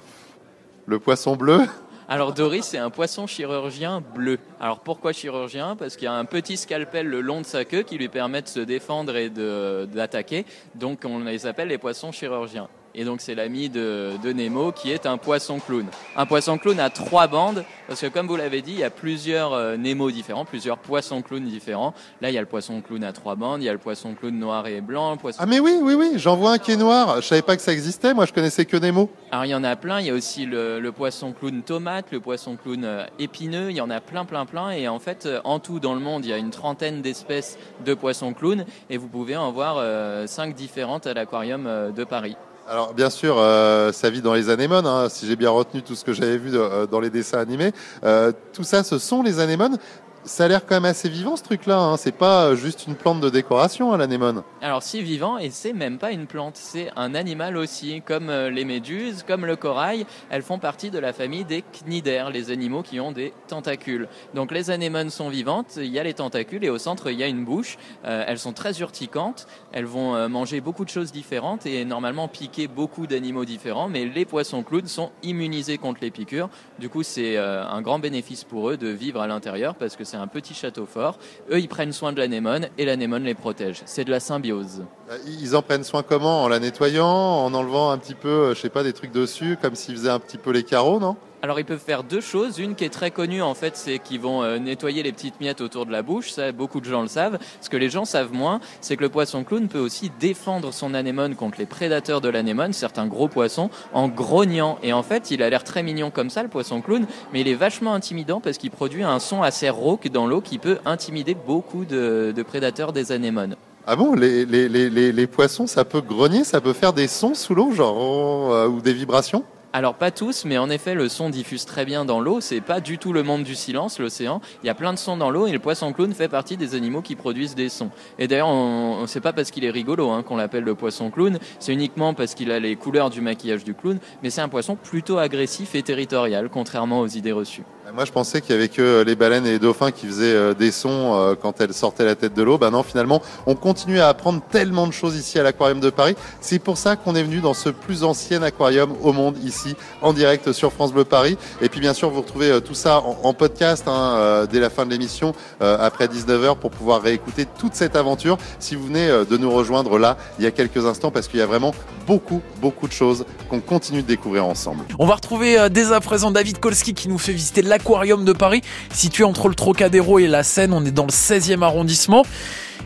Le poisson bleu Alors Dory, c'est un poisson chirurgien bleu. Alors pourquoi chirurgien? Parce qu'il y a un petit scalpel le long de sa queue qui lui permet de se défendre et d'attaquer. Donc on les appelle les poissons chirurgiens. Et donc c'est l'ami de, de Nemo qui est un poisson clown. Un poisson clown a trois bandes, parce que comme vous l'avez dit, il y a plusieurs euh, Nemo différents, plusieurs poissons clowns différents. Là, il y a le poisson clown à trois bandes, il y a le poisson clown noir et blanc, le poisson Ah mais oui, oui, oui, j'en vois un qui est noir. Je savais pas que ça existait, moi je connaissais que Nemo. Alors il y en a plein, il y a aussi le, le poisson clown tomate, le poisson clown euh, épineux, il y en a plein plein plein et en fait euh, en tout dans le monde il y a une trentaine d'espèces de poissons clowns et vous pouvez en voir euh, cinq différentes à l'aquarium de Paris. Alors bien sûr, euh, ça vit dans les anémones, hein, si j'ai bien retenu tout ce que j'avais vu euh, dans les dessins animés. Euh, tout ça, ce sont les anémones. Ça a l'air quand même assez vivant ce truc-là. Hein. C'est pas juste une plante de décoration, hein, l'anémone. Alors c'est vivant et c'est même pas une plante, c'est un animal aussi, comme euh, les méduses, comme le corail, elles font partie de la famille des cnidaires, les animaux qui ont des tentacules. Donc les anémones sont vivantes, il y a les tentacules et au centre il y a une bouche. Euh, elles sont très urticantes, elles vont euh, manger beaucoup de choses différentes et normalement piquer beaucoup d'animaux différents, mais les poissons clowns sont immunisés contre les piqûres. Du coup c'est euh, un grand bénéfice pour eux de vivre à l'intérieur parce que c'est un petit château fort. Eux ils prennent soin de l'anémone et l'anémone les protège. C'est de la symbiose. Euh, Ils en prennent soin comment? En la nettoyant, en enlevant un petit peu, euh, je sais pas, des trucs dessus, comme s'ils faisaient un petit peu les carreaux, non? Alors ils peuvent faire deux choses. Une qui est très connue en fait, c'est qu'ils vont euh, nettoyer les petites miettes autour de la bouche. Ça, beaucoup de gens le savent. Ce que les gens savent moins, c'est que le poisson clown peut aussi défendre son anémone contre les prédateurs de l'anémone, certains gros poissons, en grognant. Et en fait, il a l'air très mignon comme ça, le poisson clown, mais il est vachement intimidant parce qu'il produit un son assez rauque dans l'eau qui peut intimider beaucoup de, prédateurs des anémones. Ah bon, les, poissons, ça peut grogner, ça peut faire des sons sous l'eau, genre, euh, ou des vibrations? Alors pas tous, mais en effet le son diffuse très bien dans l'eau. C'est pas du tout le monde du silence, l'océan. Il y a plein de sons dans l'eau et le poisson clown fait partie des animaux qui produisent des sons. Et d'ailleurs, on, on sait pas parce qu'il est rigolo hein, qu'on l'appelle le poisson clown. C'est uniquement parce qu'il a les couleurs du maquillage du clown. Mais c'est un poisson plutôt agressif et territorial, contrairement aux idées reçues. Moi, je pensais qu'il y avait que les baleines et les dauphins qui faisaient euh, des sons euh, quand elles sortaient la tête de l'eau. Ben non, finalement, on continue à apprendre tellement de choses ici à l'aquarium de Paris. C'est pour ça qu'on est venu dans ce plus ancien aquarium au monde ici, en direct sur France Bleu Paris. Et puis, bien sûr, vous retrouvez euh, tout ça en, podcast hein, euh, dès la fin de l'émission, euh, après 19h, pour pouvoir réécouter toute cette aventure. Si vous venez de nous rejoindre là, il y a quelques instants, parce qu'il y a vraiment beaucoup, beaucoup de choses qu'on continue de découvrir ensemble. On va retrouver dès à présent David Kolski qui nous fait visiter l'aquarium de Paris, situé entre le Trocadéro et la Seine. On est dans le 16e arrondissement.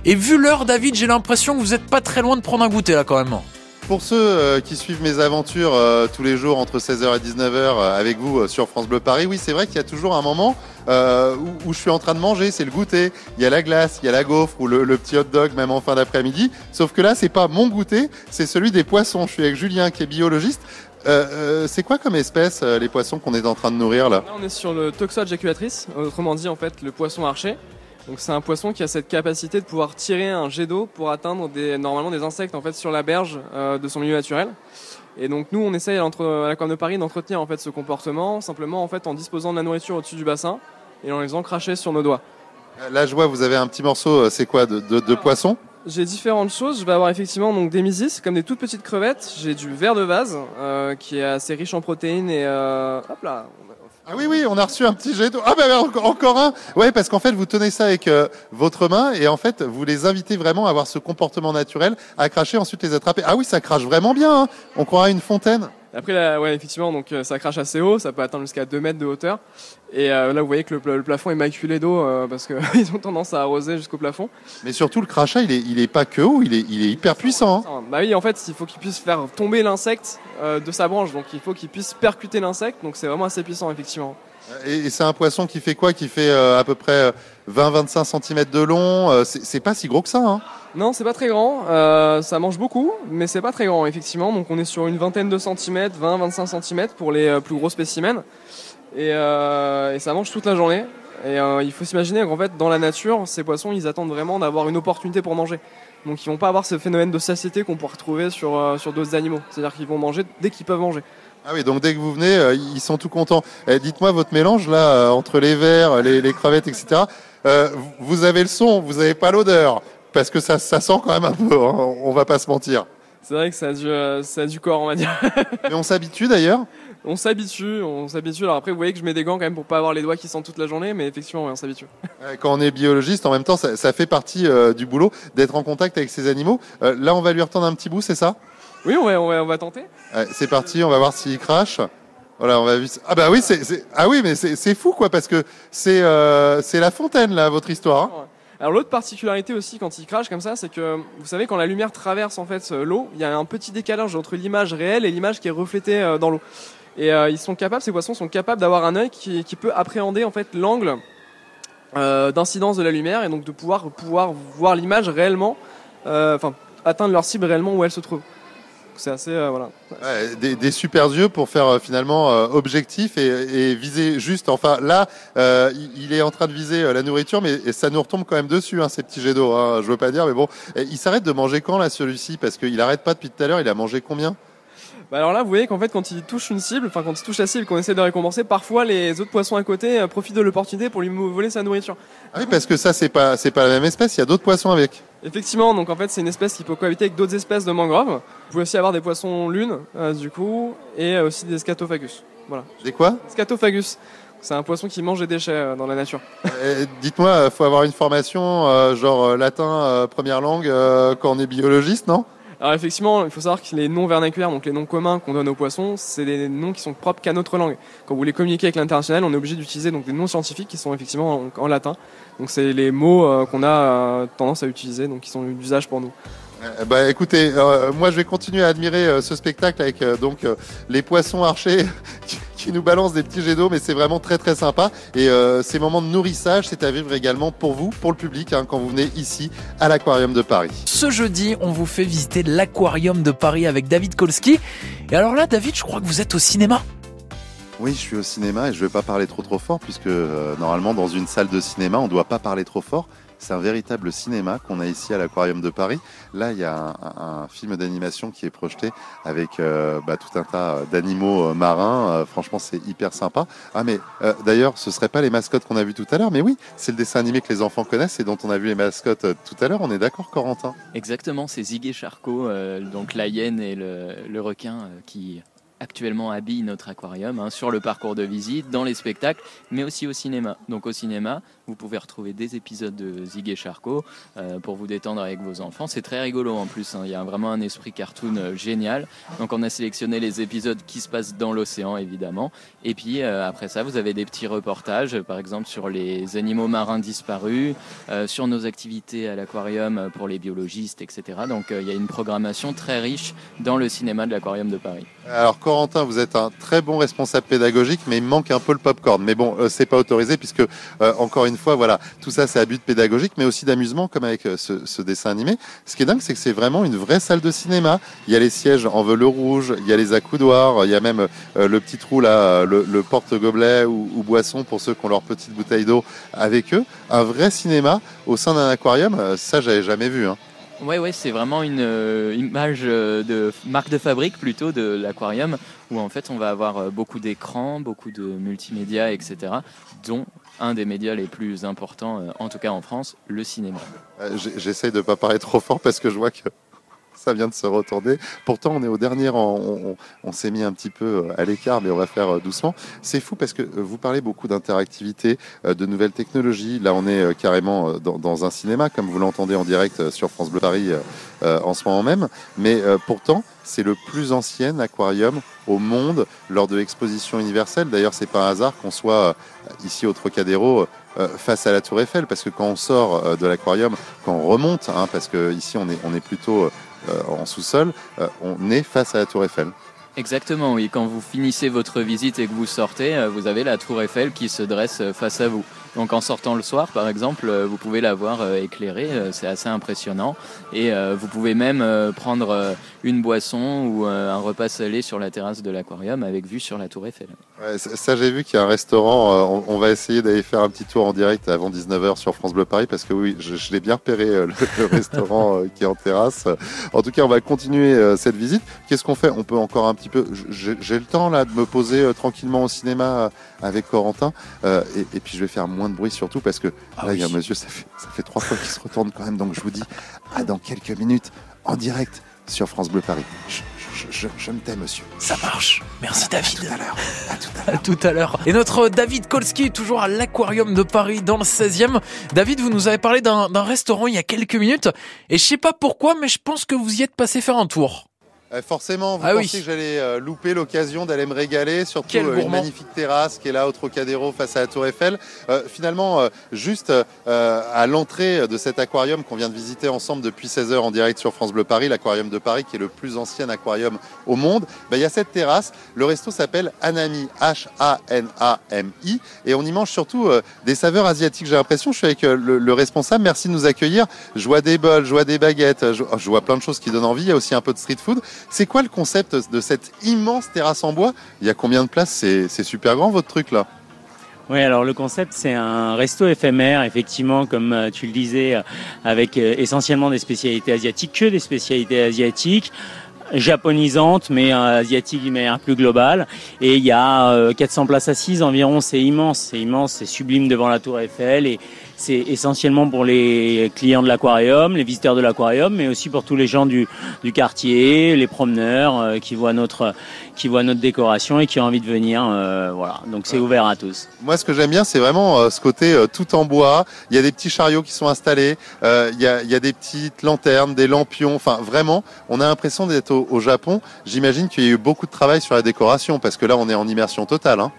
Et vu l'heure, David, j'ai l'impression que vous êtes pas très loin de prendre un goûter là quand même. Pour ceux euh, qui suivent mes aventures euh, tous les jours entre 16h et 19h euh, avec vous sur France Bleu Paris, oui, c'est vrai qu'il y a toujours un moment où, je suis en train de manger, c'est le goûter. Il y a la glace, il y a la gaufre ou le, petit hot dog même en fin d'après-midi. Sauf que là, c'est pas mon goûter, c'est celui des poissons. Je suis avec Julien qui est biologiste. C'est quoi comme espèce les poissons qu'on est en train de nourrir là? Là, on est sur le Toxoid jaculatrice, autrement dit en fait le poisson archer. Donc c'est un poisson qui a cette capacité de pouvoir tirer un jet d'eau pour atteindre des, normalement des insectes en fait sur la berge euh, de son milieu naturel. Et donc nous on essaye à à l'Aquarium de Paris d'entretenir en fait ce comportement simplement en fait en disposant de la nourriture au-dessus du bassin et en les faisant cracher sur nos doigts. Là, je vois, vous avez un petit morceau, euh, c'est quoi, de, de, de poisson? J'ai différentes choses. Je vais avoir effectivement donc des mysis, comme des toutes petites crevettes. J'ai du verre de vase euh, qui est assez riche en protéines et euh, hop là. Ah oui, oui, on a reçu un petit jet d'eau. Ah ben encore, encore un Ouais, parce qu'en fait, vous tenez ça avec euh, votre main et en fait, vous les invitez vraiment à avoir ce comportement naturel, à cracher, ensuite les attraper. Ah oui, ça crache vraiment bien. hein. On croirait une fontaine. Après, là, ouais, effectivement, donc euh, ça crache assez haut, ça peut atteindre jusqu'à 2 mètres de hauteur. Et euh, là, vous voyez que le, pla- le plafond est maculé d'eau euh, parce qu'ils ont tendance à arroser jusqu'au plafond. Mais surtout, le crachat, il est, il est pas que haut, il est, il est hyper puissant. hein. Bah oui, en fait, il faut qu'il puisse faire tomber l'insecte de sa branche, donc il faut qu'il puisse percuter l'insecte, donc c'est vraiment assez puissant, effectivement. Et, c'est un poisson qui fait quoi? Qui fait euh, à peu près 20-25 cm de long. Euh, c'est pas si gros que ça. Hein. Non, c'est pas très grand. Euh, ça mange beaucoup, mais c'est pas très grand, effectivement. Donc on est sur une vingtaine de centimètres, 20-25 cm pour les euh, plus gros spécimens. Et, euh, ça mange toute la journée. Et euh, il faut s'imaginer qu'en fait, dans la nature, ces poissons, ils attendent vraiment d'avoir une opportunité pour manger. Donc ils vont pas avoir ce phénomène de satiété qu'on pourrait retrouver sur, euh, sur d'autres animaux. C'est-à-dire qu'ils vont manger dès qu'ils peuvent manger. Ah oui, donc dès que vous venez, euh, ils sont tout contents. Eh, Dites-moi votre mélange là euh, entre les vers, les, les crevettes, etc. Euh, vous- avez le son, vous avez pas l'odeur, parce que ça, ça sent quand même un peu. hein, on va pas se mentir. C'est vrai que ça a du, euh, ça a du corps, on va dire. Mais on s'habitue d'ailleurs. On s'habitue, on s'habitue. Alors après, vous voyez que je mets des gants quand même pour pas avoir les doigts qui sentent toute la journée, mais effectivement, ouais, on s'habitue. Euh, Quand on est biologiste, en même temps, ça, ça fait partie euh, du boulot d'être en contact avec ces animaux. Euh, là, on va lui retendre un petit bout, c'est ça? Oui, on va, on va, on va tenter. Ouais, C'est parti, on va voir s'il crache. Voilà, on va. Ah bah oui, c'est ah oui, mais c'est fou quoi, parce que c'est euh, c'est la fontaine là, votre histoire. hein. Alors l'autre particularité aussi quand il crache comme ça, c'est que vous savez quand la lumière traverse en fait euh, l'eau, il y a un petit décalage entre l'image réelle et l'image qui est reflétée euh, dans l'eau. Et euh, ils sont capables, ces poissons sont capables d'avoir un œil qui, qui peut appréhender en fait l'angle d'incidence de la lumière et donc de pouvoir pouvoir voir l'image réellement, enfin atteindre leur cible réellement où elle se trouve. C'est assez euh, voilà. Ouais, des, des super yeux pour faire euh, finalement euh, objectif et, et viser juste. Enfin là, il, il est en train de viser la nourriture, mais ça nous retombe quand même dessus, hein, ces petits jets d'eau. Hein, je veux pas dire, mais bon, Et il s'arrête de manger quand là celui-ci? Parce qu'il arrête pas depuis tout à l'heure. Il a mangé combien? Bah alors là, vous voyez qu'en fait, quand il touche une cible, enfin quand il touche la cible qu'on essaie de récompenser, parfois les autres poissons à côté profitent de l'opportunité pour lui voler sa nourriture. Ah oui, parce que ça c'est pas c'est pas la même espèce. Il y a d'autres poissons avec. Effectivement, donc en fait, c'est une espèce qui peut cohabiter avec d'autres espèces de mangroves. Vous pouvez aussi avoir des poissons lunes, euh, du coup, et euh, aussi des scatophagus. Voilà. Des quoi? Scatophagus. C'est un poisson qui mange des déchets euh, dans la nature. Dites-moi, faut avoir une formation euh, genre latin première langue quand on est biologiste, non? Alors effectivement, il faut savoir que les noms vernaculaires, donc les noms communs qu'on donne aux poissons, c'est des noms qui sont propres qu'à notre langue. Quand vous voulez communiquer avec l'international, on est obligé d'utiliser donc des noms scientifiques qui sont effectivement en, latin. Donc c'est les mots euh, qu'on a euh, tendance à utiliser, donc qui sont d'usage pour nous. Bah écoutez, euh, moi je vais continuer à admirer ce spectacle avec donc les poissons archers qui, nous balancent des petits jets d'eau, mais c'est vraiment très très sympa. Et euh, ces moments de nourrissage, c'est à vivre également pour vous, pour le public, hein, quand vous venez ici à l'Aquarium de Paris. Ce jeudi, on vous fait visiter l'aquarium de Paris avec David Kolski. Et alors là, David, je crois que vous êtes au cinéma. Oui, je suis au cinéma et je ne vais pas parler trop trop fort puisque euh, normalement dans une salle de cinéma, on ne doit pas parler trop fort. C'est un véritable cinéma qu'on a ici à l'Aquarium de Paris. Là, il y a un, film d'animation qui est projeté avec euh, bah, tout un tas d'animaux euh, marins. Euh, franchement, c'est hyper sympa. Ah, mais euh, d'ailleurs, ce ne seraient pas les mascottes qu'on a vues tout à l'heure, mais oui, c'est le dessin animé que les enfants connaissent et dont on a vu les mascottes euh, tout à l'heure. On est d'accord, Corentin? Exactement, c'est Zig et Charcot, euh, donc la hyène et le, requin euh, qui actuellement habillent notre aquarium hein, sur le parcours de visite, dans les spectacles, mais aussi au cinéma. Donc au cinéma, vous pouvez retrouver des épisodes de Zig et Charcot euh, pour vous détendre avec vos enfants. C'est très rigolo en plus, hein. il y a vraiment un esprit cartoon euh, génial. Donc on a sélectionné les épisodes qui se passent dans l'océan évidemment. Et puis euh, après ça, vous avez des petits reportages, par exemple sur les animaux marins disparus, sur nos activités à l'aquarium pour les biologistes, etc. Donc il y a une programmation très riche dans le cinéma de l'aquarium de Paris. Alors Vous êtes un très bon responsable pédagogique, mais il manque un peu le popcorn. Mais bon, euh, c'est pas autorisé puisque euh, encore une fois, voilà, tout ça c'est à but pédagogique, mais aussi d'amusement, comme avec euh, ce, dessin animé. Ce qui est dingue, c'est que c'est vraiment une vraie salle de cinéma. Il y a les sièges en velours rouge, il y a les accoudoirs, il y a même euh, le petit trou là, le, le porte-gobelet ou, boisson pour ceux qui ont leur petite bouteille d'eau avec eux. Un vrai cinéma au sein d'un aquarium, ça j'avais jamais vu. Hein. Ouais, ouais, c'est vraiment une euh, image euh, de marque de fabrique plutôt de l'aquarium où en fait on va avoir euh, beaucoup d'écrans, beaucoup de multimédia, etc. dont un des médias les plus importants, en tout cas en France, le cinéma. J'essaye de pas parler trop fort parce que je vois que ça vient de se retourner. Pourtant, on est au dernier rang. On, s'est mis un petit peu euh, à l'écart, mais on va faire euh, doucement. C'est fou parce que euh, vous parlez beaucoup d'interactivité, de nouvelles technologies. Là, on est carrément dans, un cinéma, comme vous l'entendez en direct sur France Bleu Paris en ce moment même. Mais pourtant, c'est le plus ancien aquarium au monde lors de l'exposition universelle. D'ailleurs, c'est pas un hasard qu'on soit ici au Trocadéro face à la Tour Eiffel, parce que quand on sort de l'aquarium, quand on remonte, hein, parce que ici on est, on est plutôt en sous-sol, euh, on est face à la Tour Eiffel. Exactement, oui. Quand vous finissez votre visite et que vous sortez, euh, vous avez la tour Eiffel qui se dresse euh, face à vous. Donc en sortant le soir, par exemple, euh, vous pouvez la voir euh, éclairée, euh, c'est assez impressionnant. Et vous pouvez même prendre une boisson ou un repas salé sur la terrasse de l'aquarium avec vue sur la tour Eiffel. Ouais, ça, j'ai vu qu'il y a un restaurant. on, va essayer d'aller faire un petit tour en direct avant 19h sur France Bleu Paris parce que oui, je, je l'ai bien repéré le, le restaurant qui est en terrasse. En tout cas, on va continuer cette visite. Qu'est-ce qu'on fait? On peut encore un petit peu. J'ai le temps là de me poser tranquillement au cinéma avec Corentin et, et puis je vais faire moins de bruit surtout parce que Ah là, il y a un monsieur, ça fait, ça fait trois fois qu'il se retourne quand même. Donc je vous dis à dans quelques minutes en direct sur France Bleu Paris. Je, je, je, je me tais, monsieur. Ça marche. Merci David. À tout à l'heure. À tout à l'heure. Et notre David Kolski, toujours à l'aquarium de Paris, dans le 16e. David, vous nous avez parlé d'un d'un restaurant il y a quelques minutes. Et je sais pas pourquoi, mais je pense que vous y êtes passé faire un tour. Euh, Forcément, vous Ah pensez oui. que j'allais euh, louper l'occasion d'aller me régaler, surtout Quel euh, une magnifique terrasse qui est là au Trocadéro face à la Tour Eiffel. Euh, finalement, euh, juste euh, à l'entrée de cet aquarium qu'on vient de visiter ensemble depuis 16h en direct sur France Bleu Paris, l'aquarium de Paris qui est le plus ancien aquarium au monde, ben, il y a cette terrasse. Le resto s'appelle Anami, H-A-N-A-M-I, et on y mange surtout des saveurs asiatiques. J'ai l'impression, je suis avec le, le responsable, merci de nous accueillir. Je vois des bols, je vois des baguettes, je, je vois plein de choses qui donnent envie. Il y a aussi un peu de street food. C'est quoi le concept de cette immense terrasse en bois? Il y a combien de places? C'est super grand votre truc là Oui, alors le concept, c'est un resto éphémère, effectivement, comme euh, tu le disais, euh, avec euh, essentiellement des spécialités asiatiques, que des spécialités asiatiques japonisantes, mais asiatiques d'une manière plus globale. Et il y a euh, 400 places assises environ, c'est immense, c'est immense, c'est sublime devant la tour Eiffel. C'est essentiellement pour les clients de l'aquarium, les visiteurs de l'aquarium, mais aussi pour tous les gens du, du quartier, les promeneurs euh, qui voient notre qui voient notre décoration et qui ont envie de venir. euh, voilà, donc c'est ouvert à tous. Moi, ce que j'aime bien, c'est vraiment euh, ce côté tout en bois. Il y a des petits chariots qui sont installés. il, y a, il y a des petites lanternes, des lampions. Enfin, vraiment, on a l'impression d'être au, au Japon. J'imagine qu'il y a eu beaucoup de travail sur la décoration parce que là, on est en immersion totale. Hein.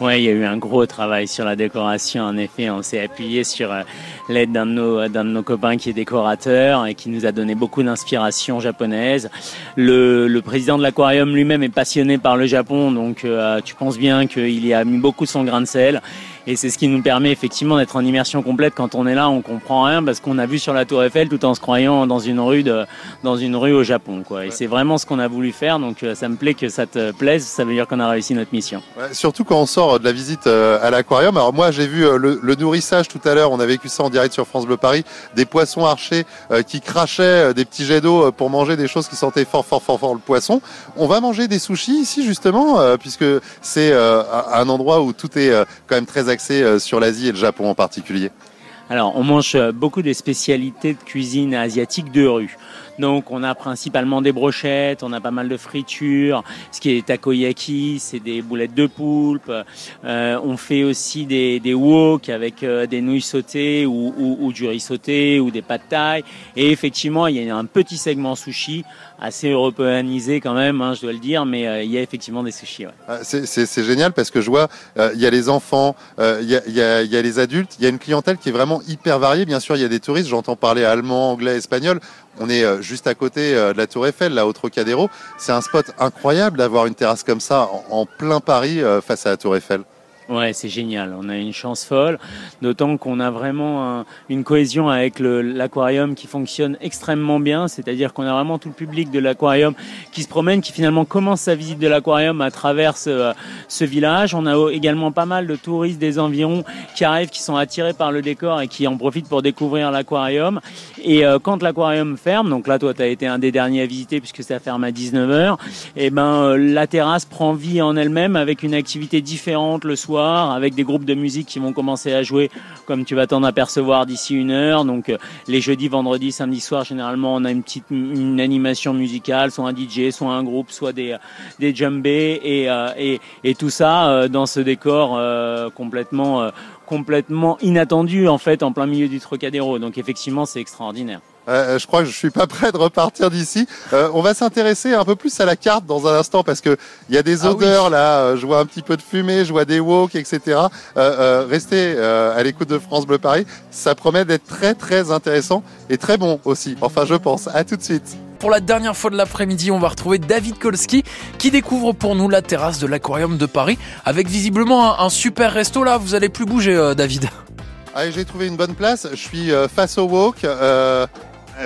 Ouais, il y a eu un gros travail sur la décoration. En effet, on s'est appuyé sur euh, l'aide d'un de nos d'un de nos copains qui est décorateur et qui nous a donné beaucoup d'inspiration japonaise. Le, le président de l'aquarium lui-même est passionné par le Japon, donc euh, tu penses bien qu'il y a mis beaucoup son grain de sel. Et c'est ce qui nous permet effectivement d'être en immersion complète. Quand on est là, on comprend rien parce qu'on a vu sur la Tour Eiffel tout en se croyant dans une rue de, dans une rue au Japon, quoi. Et c'est vraiment ce qu'on a voulu faire. Donc euh, ça me plaît que ça te plaise. Ça veut dire qu'on a réussi notre mission. Ouais, surtout quand on sort de la visite euh, à l'aquarium. Alors moi, j'ai vu euh, le, le nourrissage tout à l'heure. On a vécu ça en direct sur France Bleu Paris. Des poissons archers euh, qui crachaient euh, des petits jets d'eau euh, pour manger des choses qui sentaient fort, fort, fort, fort le poisson. On va manger des sushis ici justement, euh, puisque c'est euh, un endroit où tout est euh, quand même très euh, sur l'Asie et le Japon en particulier? Alors, on mange euh, beaucoup des spécialités de cuisine asiatique de rue. Donc, on a principalement des brochettes, on a pas mal de fritures. Ce qui est takoyaki, c'est des boulettes de poulpe. Euh, on fait aussi des, des wok avec euh, des nouilles sautées ou, ou, ou du riz sauté ou des pâtes thaï. Et effectivement, il y a un petit segment sushi assez européanisé quand même, hein, je dois le dire, mais euh, il y a effectivement des sushis. Ouais. Ah, C'est génial parce que je vois, euh, il y a les enfants, il y, a, il y a- il y a les adultes, il y a une clientèle qui est vraiment hyper variée. Bien sûr, il y a des touristes, j'entends parler allemand, anglais, espagnol. On est euh, juste à côté euh, de la Tour Eiffel, là, au Trocadéro. C'est un spot incroyable d'avoir une terrasse comme ça en, plein Paris euh, face à la Tour Eiffel. Ouais, c'est génial. On a une chance folle, d'autant qu'on a vraiment un- une cohésion avec l'aquarium qui fonctionne extrêmement bien. C'est-à-dire qu'on a vraiment tout le public de l'aquarium qui se promène, qui finalement commence sa visite de l'aquarium à travers ce, ce village. On a également pas mal de touristes des environs qui arrivent, qui sont attirés par le décor et qui en profitent pour découvrir l'aquarium. Et euh, quand l'aquarium ferme, donc là, toi, tu as été un des derniers à visiter puisque ça ferme à 19h, et ben euh, la terrasse prend vie en elle-même avec une activité différente le soir, avec des groupes de musique qui vont commencer à jouer, comme tu vas t'en apercevoir d'ici une heure. Donc euh, les jeudis, vendredis, samedi soir, généralement, on a une petite une animation musicale, soit un DJ, soit un groupe, soit des des djembés et euh, et, et tout ça euh, dans ce décor euh, complètement euh, complètement inattendu en fait en plein milieu du Trocadéro. Donc effectivement, c'est extraordinaire. Euh, je crois que je suis pas prêt de repartir d'ici. Euh, on va s'intéresser un peu plus à la carte dans un instant parce que il y a des Ah odeurs oui. là. euh, Je vois un petit peu de fumée, je vois des wok, etc. Euh, euh, restez euh, à l'écoute de France Bleu Paris. Ça promet d'être très très intéressant et très bon aussi. Enfin, je pense. À tout de suite. Pour la dernière fois de l'après-midi, on va retrouver David Kolski qui découvre pour nous la terrasse de l'aquarium de Paris avec visiblement un, super resto là. Vous allez plus bouger, euh, David. Allez, j'ai trouvé une bonne place. Je suis euh, face au wok. Euh,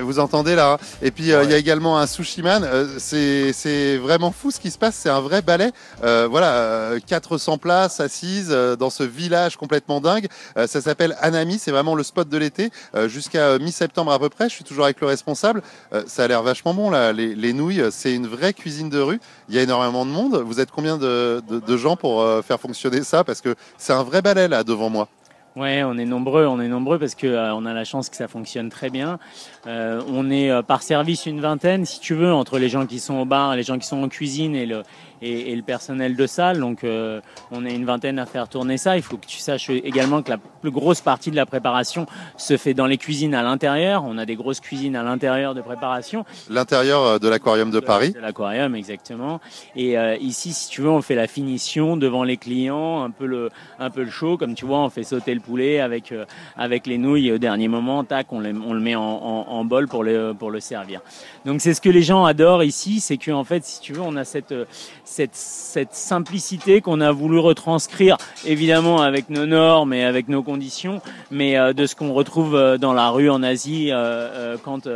vous entendez là. Et puis euh, il y a également un sushi man. Euh, c'est c'est vraiment fou ce qui se passe. C'est un vrai ballet. Euh, voilà, euh, 400 places assises euh, dans ce village complètement dingue. Euh, ça s'appelle Anami. C'est vraiment le spot de l'été euh, jusqu'à euh, mi-septembre à peu près. Je suis toujours avec le responsable. Euh, ça a l'air vachement bon là. Les, les nouilles, c'est une vraie cuisine de rue. Il y a énormément de monde. Vous êtes combien de, de, de gens pour euh, faire fonctionner ça? Parce que c'est un vrai ballet là devant moi. Ouais, on est nombreux, on est nombreux parce que euh, on a la chance que ça fonctionne très bien. Euh, on est euh, par service une vingtaine, si tu veux, entre les gens qui sont au bar, les gens qui sont en cuisine et le et, et le personnel de salle. Donc, euh, on est une vingtaine à faire tourner ça. Il faut que tu saches également que la plus grosse partie de la préparation se fait dans les cuisines à l'intérieur. On a des grosses cuisines à l'intérieur de préparation. L'intérieur euh, de l'aquarium de Paris. De l'aquarium, exactement. Et euh, ici, si tu veux, on fait la finition devant les clients, un peu le, un peu le show, comme tu vois, on fait sauter le poulet avec euh, avec les nouilles au dernier moment, tac, on, les- on le met en, en, en bol pour le pour le servir. Donc c'est ce que les gens adorent ici, c'est que en fait, si tu veux, on a cette cette cette simplicité qu'on a voulu retranscrire, évidemment avec nos normes et avec nos conditions, mais euh, de ce qu'on retrouve euh, dans la rue en Asie euh, quand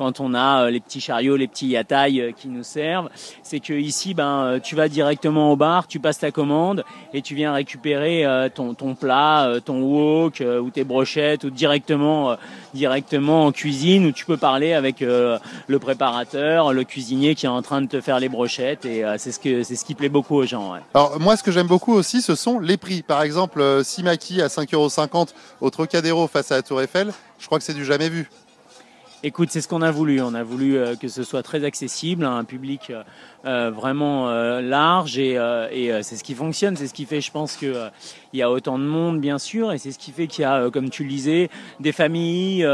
quand on a euh, les petits chariots, les petits yatailles euh, qui nous servent. C'est que ici, ben, euh, tu vas directement au bar, tu passes ta commande et tu viens récupérer ton, plat, ton wok ou tes brochettes ou directement, directement en cuisine où tu peux parler avec le préparateur, le cuisinier qui est en train de te faire les brochettes et c'est ce que c'est ce qui plaît beaucoup aux gens. Alors moi, ce que j'aime beaucoup aussi, ce sont les prix. Par exemple, Simaki à 5,50€ au Trocadéro face à la Tour Eiffel, je crois que c'est du jamais vu. Écoute, c'est ce qu'on a voulu. On a voulu euh, que ce soit très accessible à un public euh, euh, vraiment large et, c'est ce qui fonctionne. C'est ce qui fait, je pense, que euh, il y a autant de monde, bien sûr, et c'est ce qui fait qu'il y a, comme tu le disais, des familles,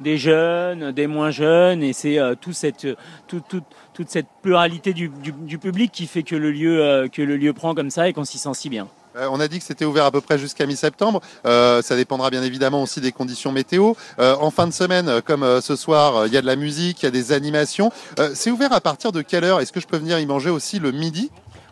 des jeunes, des moins jeunes, et c'est toute cette pluralité du, public qui fait que le lieu prend comme ça et qu'on s'y sent si bien. Euh, on a dit que c'était ouvert à peu près jusqu'à mi-septembre. Euh, ça dépendra bien évidemment aussi des conditions météo. Euh, en fin de semaine, comme ce soir, il y a de la musique, il y a des animations. C'est ouvert à partir de quelle heure? Est-ce que je peux venir y manger aussi le midi?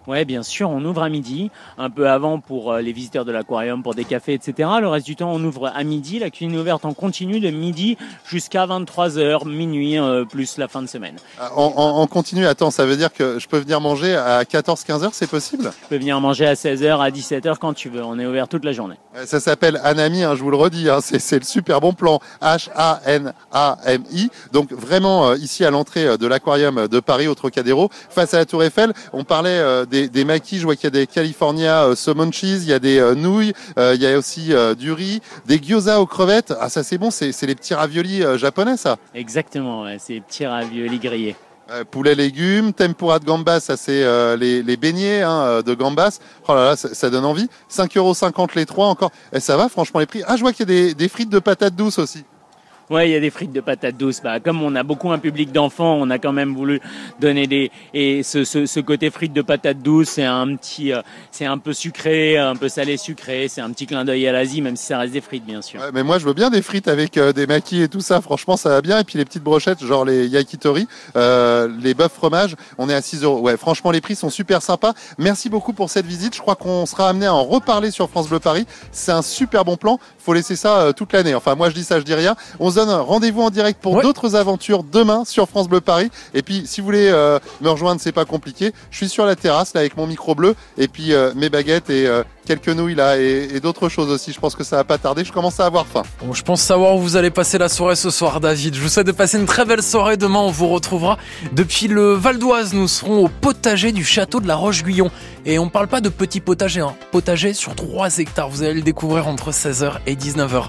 Ouais, bien sûr, on ouvre à midi, un peu avant pour euh, les visiteurs de l'aquarium, pour des cafés, etc. Le reste du temps, on ouvre à midi. La cuisine est ouverte en continu de midi jusqu'à 23h, minuit, euh, plus la fin de semaine. Euh, en, en- en continu, attends, ça veut dire que je peux venir manger à 14-15 heures, c'est possible? Tu peux venir manger à 16h, à 17h quand tu veux. On est ouvert toute la journée. Ça s'appelle Anami, hein, je vous le redis, hein, c'est le super bon plan H-A-N-A-M-I. Donc vraiment euh, ici à l'entrée de l'aquarium de Paris au Trocadéro, face à la Tour Eiffel, on parlait euh, des, des maquis, je vois qu'il y a des California euh, Salmon Cheese, il y a des euh, nouilles, euh, il y a aussi du riz, des gyoza aux crevettes. Ah ça c'est bon, c'est les petits raviolis japonais ça. Exactement, ouais, c'est petits raviolis grillés. Euh, poulet légumes, tempura de gambas, ça c'est euh, les, les beignets hein, de gambas. Oh là là, ça, ça donne envie. 5,50€ les trois encore. Et ça va franchement les prix. Ah je vois qu'il y a des, des frites de patates douces aussi. Ouais, il y a des frites de patates douces. Bah, comme on a beaucoup un public d'enfants, on a quand même voulu donner des et ce, ce, ce côté frites de patates douces, c'est un petit, euh, c'est un peu sucré, un peu salé sucré. C'est un petit clin d'œil à l'Asie, même si ça reste des frites, bien sûr. Mais moi je veux bien des frites avec euh, des maquis et tout ça. Franchement ça va bien. Et puis les petites brochettes, genre les yakitori, euh, les bœufs fromage, on est à 6 euros. Ouais, franchement les prix sont super sympas. Merci beaucoup pour cette visite. Je crois qu'on sera amené à en reparler sur France Bleu Paris. C'est un super bon plan. Faut laisser ça toute l'année. Enfin moi je dis ça, je dis rien. Donne rendez-vous en direct pour d'autres aventures demain sur France Bleu Paris. Et puis si vous voulez euh, me rejoindre, c'est pas compliqué. Je suis sur la terrasse là avec mon micro bleu et puis euh, mes baguettes et euh, quelques nouilles là et, et d'autres choses aussi. Je pense que ça va pas tarder. Je commence à avoir faim. Bon, je pense savoir où vous allez passer la soirée ce soir, David. Je vous souhaite de passer une très belle soirée. Demain, on vous retrouvera depuis le Val d'Oise. Nous serons au potager du château de la Roche-Guyon. Et on parle pas de petit potager, hein. Potager sur 3 hectares. Vous allez le découvrir entre 16h et 19h.